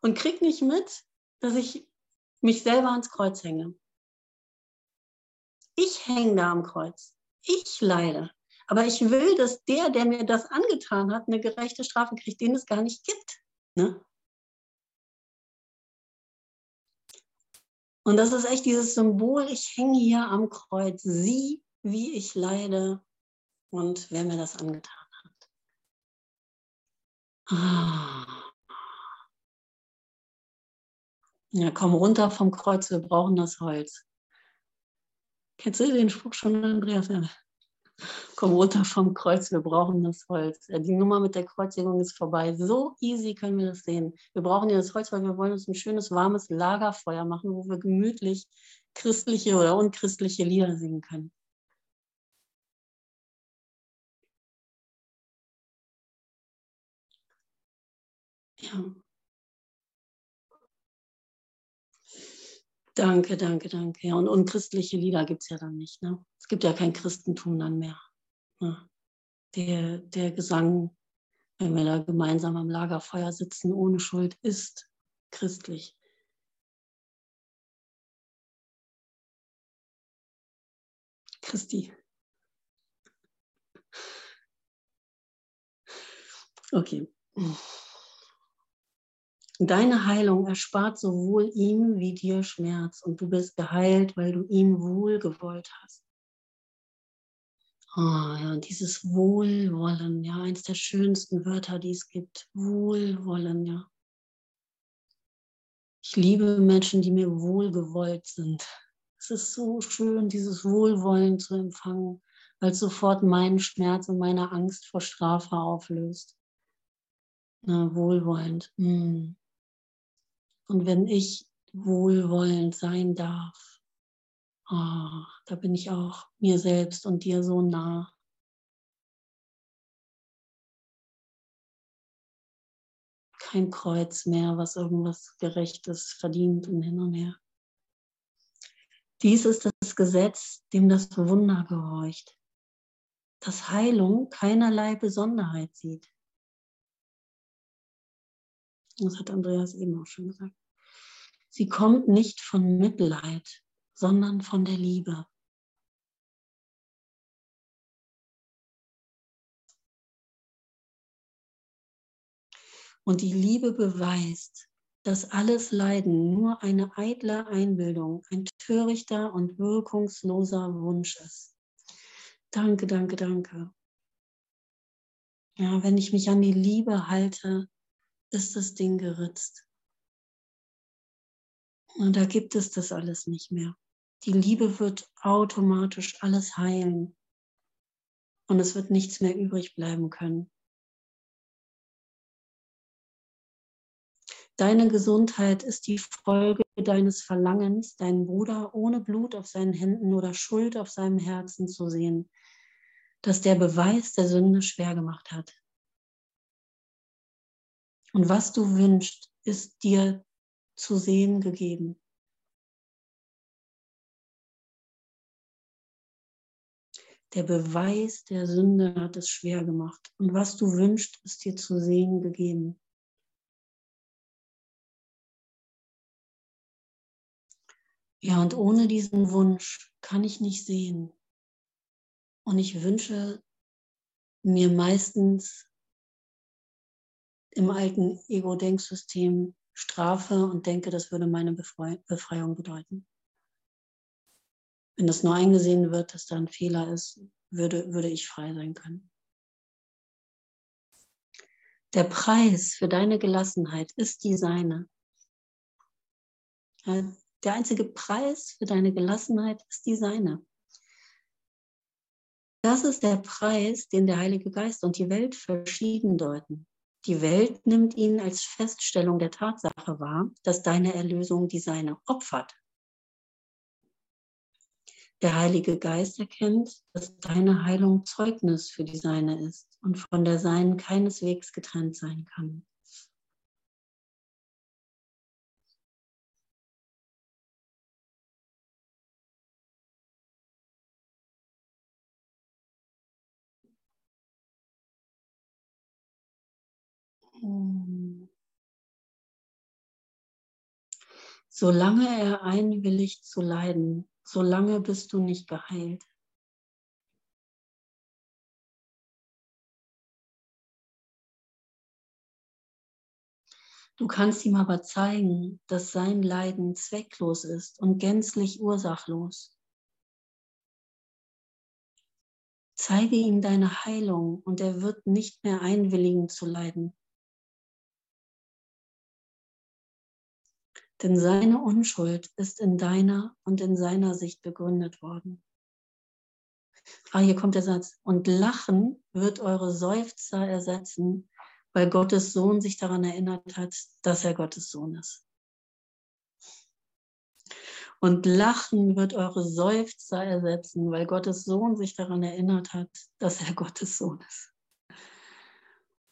Und krieg nicht mit, dass ich mich selber ans Kreuz hänge. Ich hänge da am Kreuz. Ich leide. Aber ich will, dass der, der mir das angetan hat, eine gerechte Strafe kriegt, den es gar nicht gibt. Ne? Und das ist echt dieses Symbol, ich hänge hier am Kreuz, sieh, wie ich leide und wer mir das angetan hat. Ah. Ja, komm runter vom Kreuz, wir brauchen das Holz. Kennst du den Spruch schon, Andreas? Ja. Komm runter vom Kreuz, wir brauchen das Holz. Ja, die Nummer mit der Kreuzigung ist vorbei. So easy können wir das sehen. Wir brauchen ja das Holz, weil wir wollen uns ein schönes, warmes Lagerfeuer machen, wo wir gemütlich christliche oder unchristliche Lieder singen können. Ja. Danke, danke, danke. Ja, und unchristliche Lieder gibt es ja dann nicht. Ne? Es gibt ja kein Christentum dann mehr. Ne? Der, der Gesang, wenn wir da gemeinsam am Lagerfeuer sitzen, ohne Schuld, ist christlich. Christi. Okay. Deine Heilung erspart sowohl ihm wie dir Schmerz und du bist geheilt, weil du ihm wohlgewollt hast. Oh, ja, dieses Wohlwollen, ja, eins der schönsten Wörter, die es gibt. Wohlwollen, ja. Ich liebe Menschen, die mir wohlgewollt sind. Es ist so schön, dieses Wohlwollen zu empfangen, weil es sofort meinen Schmerz und meine Angst vor Strafe auflöst. Na, wohlwollend. Mm. Und wenn ich wohlwollend sein darf, Oh, da bin ich auch mir selbst und dir so nah. Kein Kreuz mehr, was irgendwas Gerechtes verdient und hin und her. Dies ist das Gesetz, dem das Wunder gehorcht, dass Heilung keinerlei Besonderheit sieht. Das hat Andreas eben auch schon gesagt. Sie kommt nicht von Mitleid, sondern von der Liebe. Und die Liebe beweist, dass alles Leiden nur eine eitle Einbildung, ein törichter und wirkungsloser Wunsch ist. Danke, danke, danke. Ja, wenn ich mich an die Liebe halte, ist das Ding geritzt. Und da gibt es das alles nicht mehr. Die Liebe wird automatisch alles heilen. Und es wird nichts mehr übrig bleiben können. Deine Gesundheit ist die Folge deines Verlangens, deinen Bruder ohne Blut auf seinen Händen oder Schuld auf seinem Herzen zu sehen, das der Beweis der Sünde schwer gemacht hat. Und was du wünschst, ist dir zu sehen gegeben. Der Beweis der Sünde hat es schwer gemacht. Und was du wünschst, ist dir zu sehen gegeben. Ja, und ohne diesen Wunsch kann ich nicht sehen. Und ich wünsche mir meistens im alten Ego-Denksystem Strafe und denke, das würde meine Befreiung bedeuten. Wenn das nur eingesehen wird, dass da ein Fehler ist, würde, würde ich frei sein können. Der Preis für deine Gelassenheit ist die seine. Der einzige Preis für deine Gelassenheit ist die seine. Das ist der Preis, den der Heilige Geist und die Welt verschieden deuten. Die Welt nimmt ihn als Feststellung der Tatsache wahr, dass deine Erlösung die seine opfert. Der Heilige Geist erkennt, dass deine Heilung Zeugnis für die seine ist und von der seinen keineswegs getrennt sein kann. Solange er einwilligt zu leiden, solange bist du nicht geheilt. Du kannst ihm aber zeigen, dass sein Leiden zwecklos ist und gänzlich ursachlos. Zeige ihm deine Heilung und er wird nicht mehr einwilligen zu leiden. Denn seine Unschuld ist in deiner und in seiner Sicht begründet worden. Ah, hier kommt der Satz. Und Lachen wird eure Seufzer ersetzen, weil Gottes Sohn sich daran erinnert hat, dass er Gottes Sohn ist. Und Lachen wird eure Seufzer ersetzen, weil Gottes Sohn sich daran erinnert hat, dass er Gottes Sohn ist.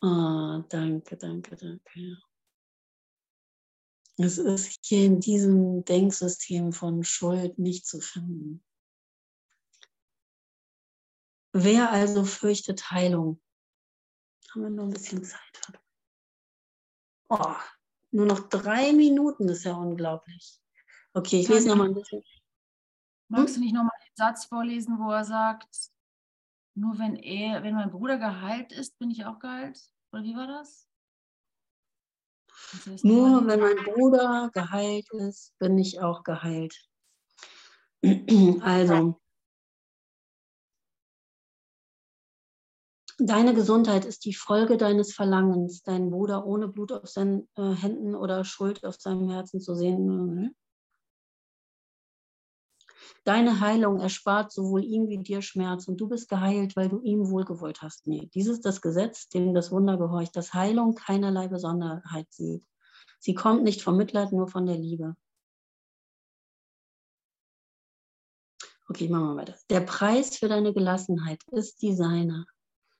Ah, danke, danke, danke. Es ist hier in diesem Denksystem von Schuld nicht zu finden. Wer also fürchtet Heilung? Haben wir noch ein bisschen Zeit? Oh, nur noch drei Minuten, das ist ja unglaublich. Okay, ich lese noch mal ein bisschen. Magst du nicht noch mal den Satz vorlesen, wo er sagt, nur wenn er, wenn mein Bruder geheilt ist, bin ich auch geheilt? Oder wie war das? Nur wenn mein Bruder geheilt ist, bin ich auch geheilt. Also, deine Gesundheit ist die Folge deines Verlangens, deinen Bruder ohne Blut auf seinen äh, Händen oder Schuld auf seinem Herzen zu sehen. Deine Heilung erspart sowohl ihm wie dir Schmerz und du bist geheilt, weil du ihm wohlgewollt hast. Nee, dies ist das Gesetz, dem das Wunder gehorcht, dass Heilung keinerlei Besonderheit sieht. Sie kommt nicht vom Mitleid, nur von der Liebe. Okay, machen wir weiter. Der Preis für deine Gelassenheit ist die seine.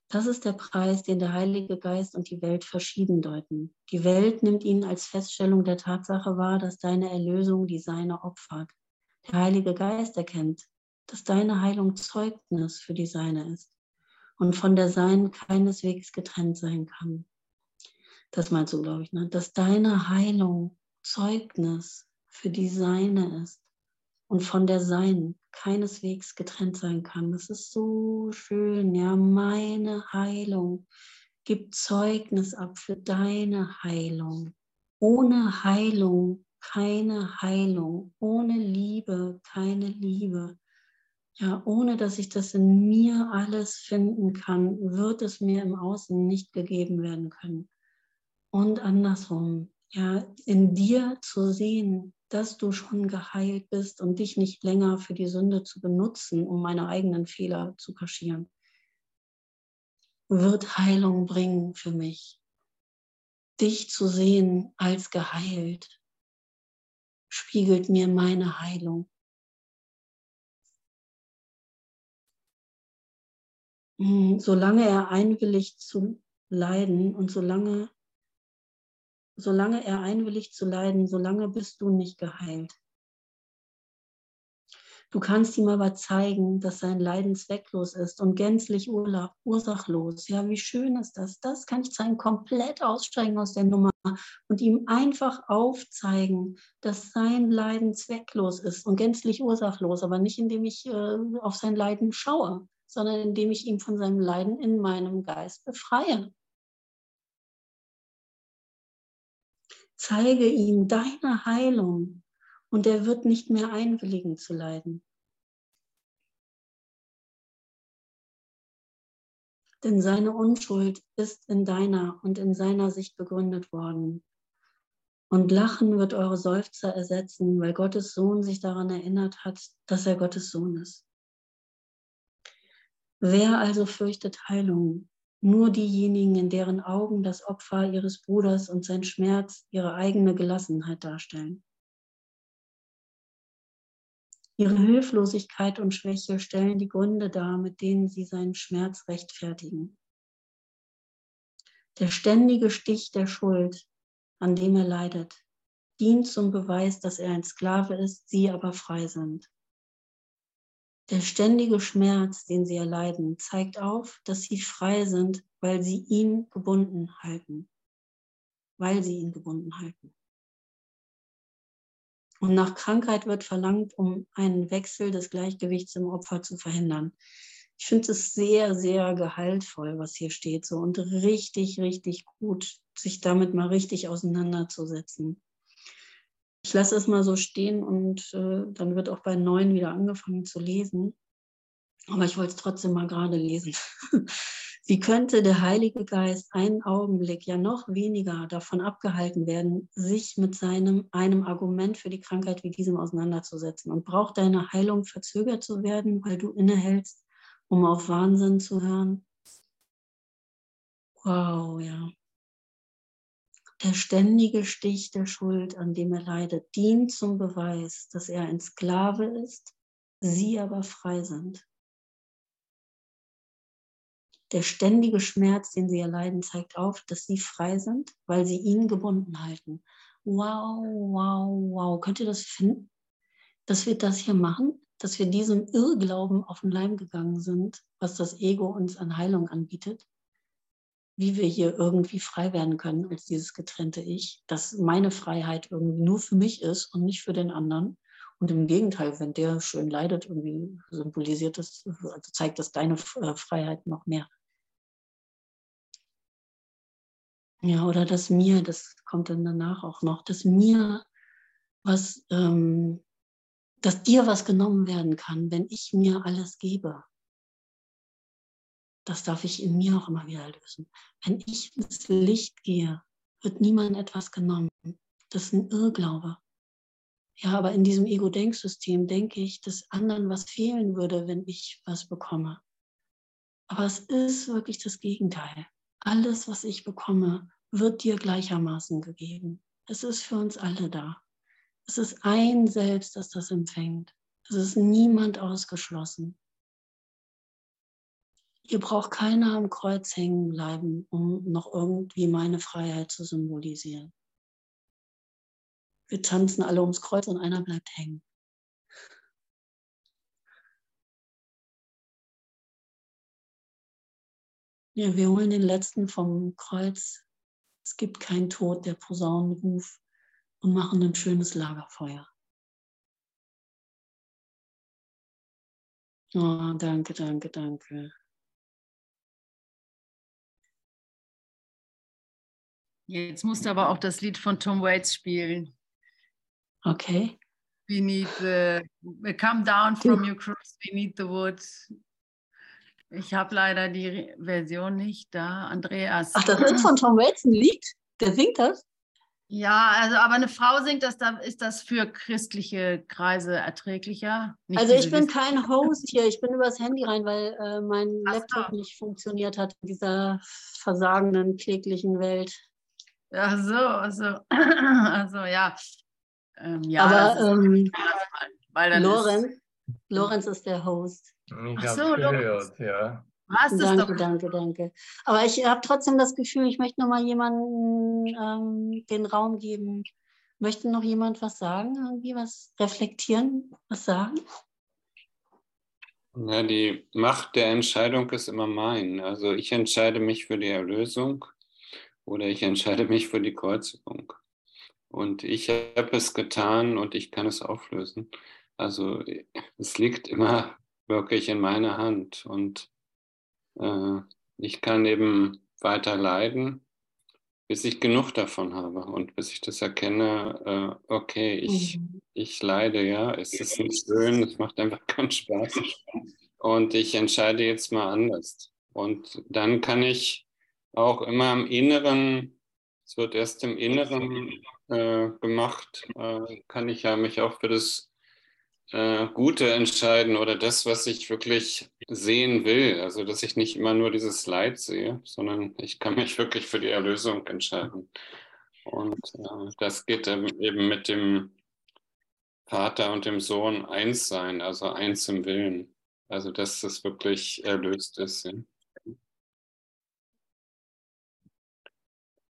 Das ist der Preis, den der Heilige Geist und die Welt verschieden deuten. Die Welt nimmt ihn als Feststellung der Tatsache wahr, dass deine Erlösung die seine opfert. Der Heilige Geist erkennt, dass deine Heilung Zeugnis für die seine ist und von der seinen keineswegs getrennt sein kann. Das meinst du, glaube ich, ne? dass deine Heilung Zeugnis für die seine ist und von der seinen keineswegs getrennt sein kann. Das ist so schön. Ja, meine Heilung gibt Zeugnis ab für deine Heilung. Ohne Heilung keine Heilung. Ohne Liebe keine Liebe. Ja, ohne dass ich das in mir alles finden kann, wird es mir im Außen nicht gegeben werden können. Und andersrum, ja, in dir zu sehen, dass du schon geheilt bist und dich nicht länger für die Sünde zu benutzen, um meine eigenen Fehler zu kaschieren, wird Heilung bringen für mich. Dich zu sehen als geheilt spiegelt mir meine Heilung. Hm, solange er einwilligt zu leiden und solange solange er einwilligt zu leiden, solange bist du nicht geheilt. Du kannst ihm aber zeigen, dass sein Leiden zwecklos ist und gänzlich ursachlos. Ja, wie schön ist das? Das kann ich zeigen, komplett aussteigen aus der Nummer und ihm einfach aufzeigen, dass sein Leiden zwecklos ist und gänzlich ursachlos, aber nicht indem ich äh, auf sein Leiden schaue, sondern indem ich ihn von seinem Leiden in meinem Geist befreie. Zeige ihm deine Heilung und er wird nicht mehr einwilligen zu leiden. Denn seine Unschuld ist in deiner und in seiner Sicht begründet worden. Und Lachen wird eure Seufzer ersetzen, weil Gottes Sohn sich daran erinnert hat, dass er Gottes Sohn ist. Wer also fürchtet Heilung, nur diejenigen, in deren Augen das Opfer ihres Bruders und sein Schmerz ihre eigene Gelassenheit darstellen. Ihre Hilflosigkeit und Schwäche stellen die Gründe dar, mit denen sie seinen Schmerz rechtfertigen. Der ständige Stich der Schuld, an dem er leidet, dient zum Beweis, dass er ein Sklave ist, sie aber frei sind. Der ständige Schmerz, den sie erleiden, zeigt auf, dass sie frei sind, weil sie ihn gebunden halten. Weil sie ihn gebunden halten. Und nach Krankheit wird verlangt, um einen Wechsel des Gleichgewichts im Opfer zu verhindern. Ich finde es sehr, sehr gehaltvoll, was hier steht, so und richtig, richtig gut, sich damit mal richtig auseinanderzusetzen ich lasse es mal so stehen und äh, dann wird auch bei neun wieder angefangen zu lesen. Aber ich wollte es trotzdem mal gerade lesen. Wie könnte der Heilige Geist einen Augenblick, ja noch weniger davon abgehalten werden, sich mit seinem einem Argument für die Krankheit wie diesem auseinanderzusetzen? Und braucht deine Heilung verzögert zu werden, weil du innehältst, um auf Wahnsinn zu hören? Wow, ja. Der ständige Stich der Schuld, an dem er leidet, dient zum Beweis, dass er ein Sklave ist, sie aber frei sind. Der ständige Schmerz, den sie erleiden, zeigt auf, dass sie frei sind, weil sie ihn gebunden halten. Wow, wow, wow. Könnt ihr das finden? Dass wir das hier machen, dass wir diesem Irrglauben auf den Leim gegangen sind, was das Ego uns an Heilung anbietet wie wir hier irgendwie frei werden können als dieses getrennte Ich, dass meine Freiheit irgendwie nur für mich ist und nicht für den anderen. Und im Gegenteil, wenn der schön leidet, irgendwie symbolisiert das, also zeigt das deine äh, Freiheit noch mehr. Ja, oder dass mir, das kommt dann danach auch noch, dass mir was, ähm, dass dir was genommen werden kann, wenn ich mir alles gebe das darf ich in mir auch immer wieder lösen. Wenn ich ins Licht gehe, wird niemand etwas genommen. Das ist ein Irrglaube. Ja, aber in diesem Ego-Denksystem denke ich, dass anderen was fehlen würde, wenn ich was bekomme. Aber es ist wirklich das Gegenteil. Alles, was ich bekomme, wird dir gleichermaßen gegeben. Es ist für uns alle da. Es ist ein Selbst, das das empfängt. Es ist niemand ausgeschlossen. Ihr braucht keiner am Kreuz hängen bleiben, um noch irgendwie meine Freiheit zu symbolisieren. Wir tanzen alle ums Kreuz und einer bleibt hängen. Ja, wir holen den letzten vom Kreuz. Es gibt keinen Tod, der Posaunenruf und machen ein schönes Lagerfeuer. Oh, danke, danke, danke. Jetzt musst du aber auch das Lied von Tom Waits spielen. Okay. We need the, come down from your cross, we need the wood. Ich habe leider die Version nicht da, Andreas. Ach, das ist von Tom Waits ein Lied? Der singt das? Ja, also aber eine Frau singt das, da ist das für christliche Kreise erträglicher. Nicht also ich bin kein Host hier, ich bin übers Handy rein, weil äh, mein Ach Laptop so. nicht funktioniert hat in dieser versagenden, kläglichen Welt. Ach so, also, also ja. Ähm, ja Aber ähm, weil Lorenz, ist, Lorenz ist der Host. Ich Ach so, gehört, ja. Hast danke, danke, danke. Aber ich habe trotzdem das Gefühl, ich möchte noch mal jemanden ähm, den Raum geben. Möchte noch jemand was sagen, irgendwie was reflektieren, was sagen? Ja, die Macht der Entscheidung ist immer mein. Also ich entscheide mich für die Erlösung oder ich entscheide mich für die Kreuzigung. Und ich habe es getan und ich kann es auflösen. Also es liegt immer wirklich in meiner Hand und äh, ich kann eben weiter leiden, bis ich genug davon habe und bis ich das erkenne, äh, okay, ich, mhm. ich leide, ja, es ist nicht schön, es macht einfach keinen Spaß und ich entscheide jetzt mal anders. Und dann kann ich auch immer im Inneren, es wird erst im Inneren äh, gemacht, äh, kann ich ja mich auch für das äh, Gute entscheiden oder das, was ich wirklich sehen will. Also, dass ich nicht immer nur dieses Leid sehe, sondern ich kann mich wirklich für die Erlösung entscheiden. Und äh, das geht eben mit dem Vater und dem Sohn eins sein, also eins im Willen. Also, dass es wirklich erlöst ist. Ja.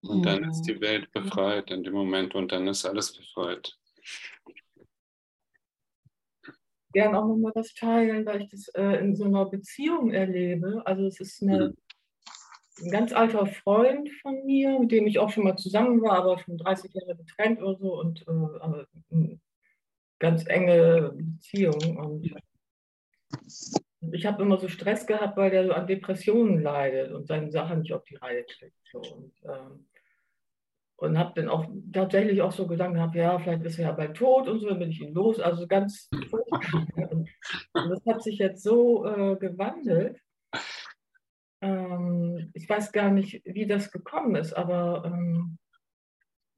Und dann ist die Welt befreit in dem Moment und dann ist alles befreit gern auch nochmal was teilen, weil ich das äh, in so einer Beziehung erlebe. Also es ist eine, mhm. ein ganz alter Freund von mir, mit dem ich auch schon mal zusammen war, aber schon 30 Jahre getrennt oder so und äh, eine ganz enge Beziehung. Und ich habe immer so Stress gehabt, weil der so an Depressionen leidet und seine Sachen nicht auf die Reihe kriegt. So. Und, ähm, und habe dann auch tatsächlich auch so Gedanken gehabt, ja, vielleicht ist er ja bald tot und so, dann bin ich ihn los. Also ganz und, das hat sich jetzt so äh, gewandelt. Ähm, ich weiß gar nicht, wie das gekommen ist, aber ähm,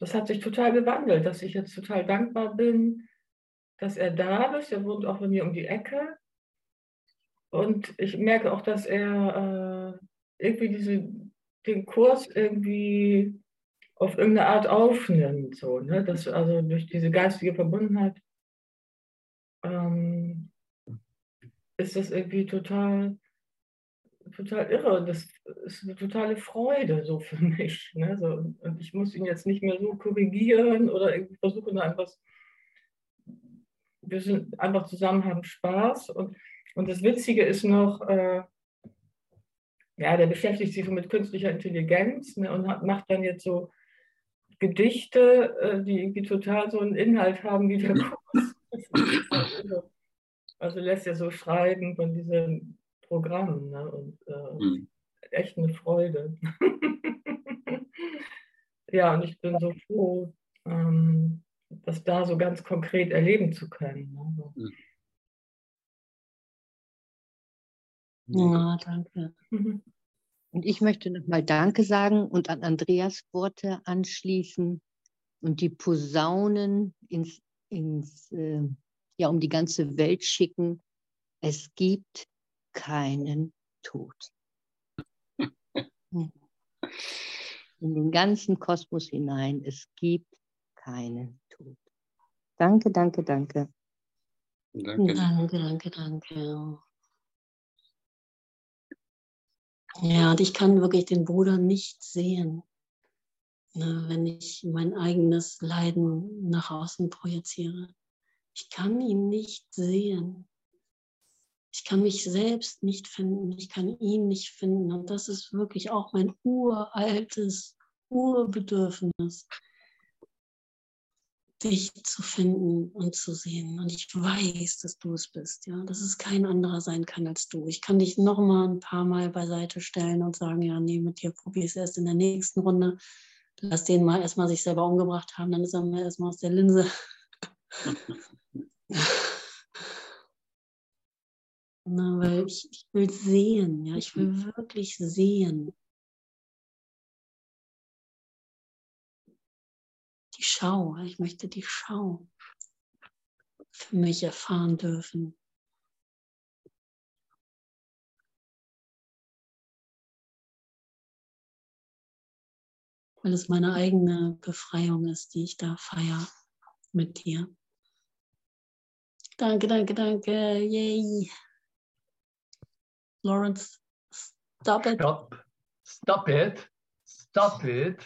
das hat sich total gewandelt, dass ich jetzt total dankbar bin, dass er da ist. Er wohnt auch bei mir um die Ecke. Und ich merke auch, dass er äh, irgendwie diese, den Kurs irgendwie auf irgendeine Art aufnimmt. So, ne? Das, also durch diese geistige Verbundenheit ähm, ist das irgendwie total, total irre. Das ist eine totale Freude so für mich. Ne? So, und ich muss ihn jetzt nicht mehr so korrigieren oder irgendwie versuchen, einfach. Wir sind einfach zusammen, haben Spaß. Und, und das Witzige ist noch, äh, ja, der beschäftigt sich so mit künstlicher Intelligenz ne, und hat, macht dann jetzt so Gedichte, äh, die irgendwie total so einen Inhalt haben wie der Kurs. Also lässt er so schreiben von diesem Programm. Ne? Und äh, mhm. echt eine Freude. ja, und ich bin so froh, ähm, das da so ganz konkret erleben zu können. Ne? Mhm. Ja, danke. Mhm. Und ich möchte nochmal Danke sagen und an Andreas Worte anschließen und die Posaunen ins, ins, äh, ja, um die ganze Welt schicken. Es gibt keinen Tod. In den ganzen Kosmos hinein, es gibt keinen Tod. Danke, danke, danke. Danke. Danke, danke, danke. Ja, und ich kann wirklich den Bruder nicht sehen, ne, wenn ich mein eigenes Leiden nach außen projiziere. Ich kann ihn nicht sehen. Ich kann mich selbst nicht finden. Ich kann ihn nicht finden. Und das ist wirklich auch mein uraltes Urbedürfnis dich zu finden und zu sehen. Und ich weiß, dass du es bist, ja, dass es kein anderer sein kann als du. Ich kann dich noch mal ein paar Mal beiseite stellen und sagen, ja, nee, mit dir probier es erst in der nächsten Runde. Lass den mal erstmal sich selber umgebracht haben, dann ist er mal erstmal aus der Linse. Na, weil ich, ich will sehen, ja, ich will wirklich sehen. Schau, ich möchte die Schau für mich erfahren dürfen. Weil es meine eigene Befreiung ist, die ich da feiere mit dir. Danke, danke, danke. Yay. Lawrence, stop it. Stop. Stop it. Stop it.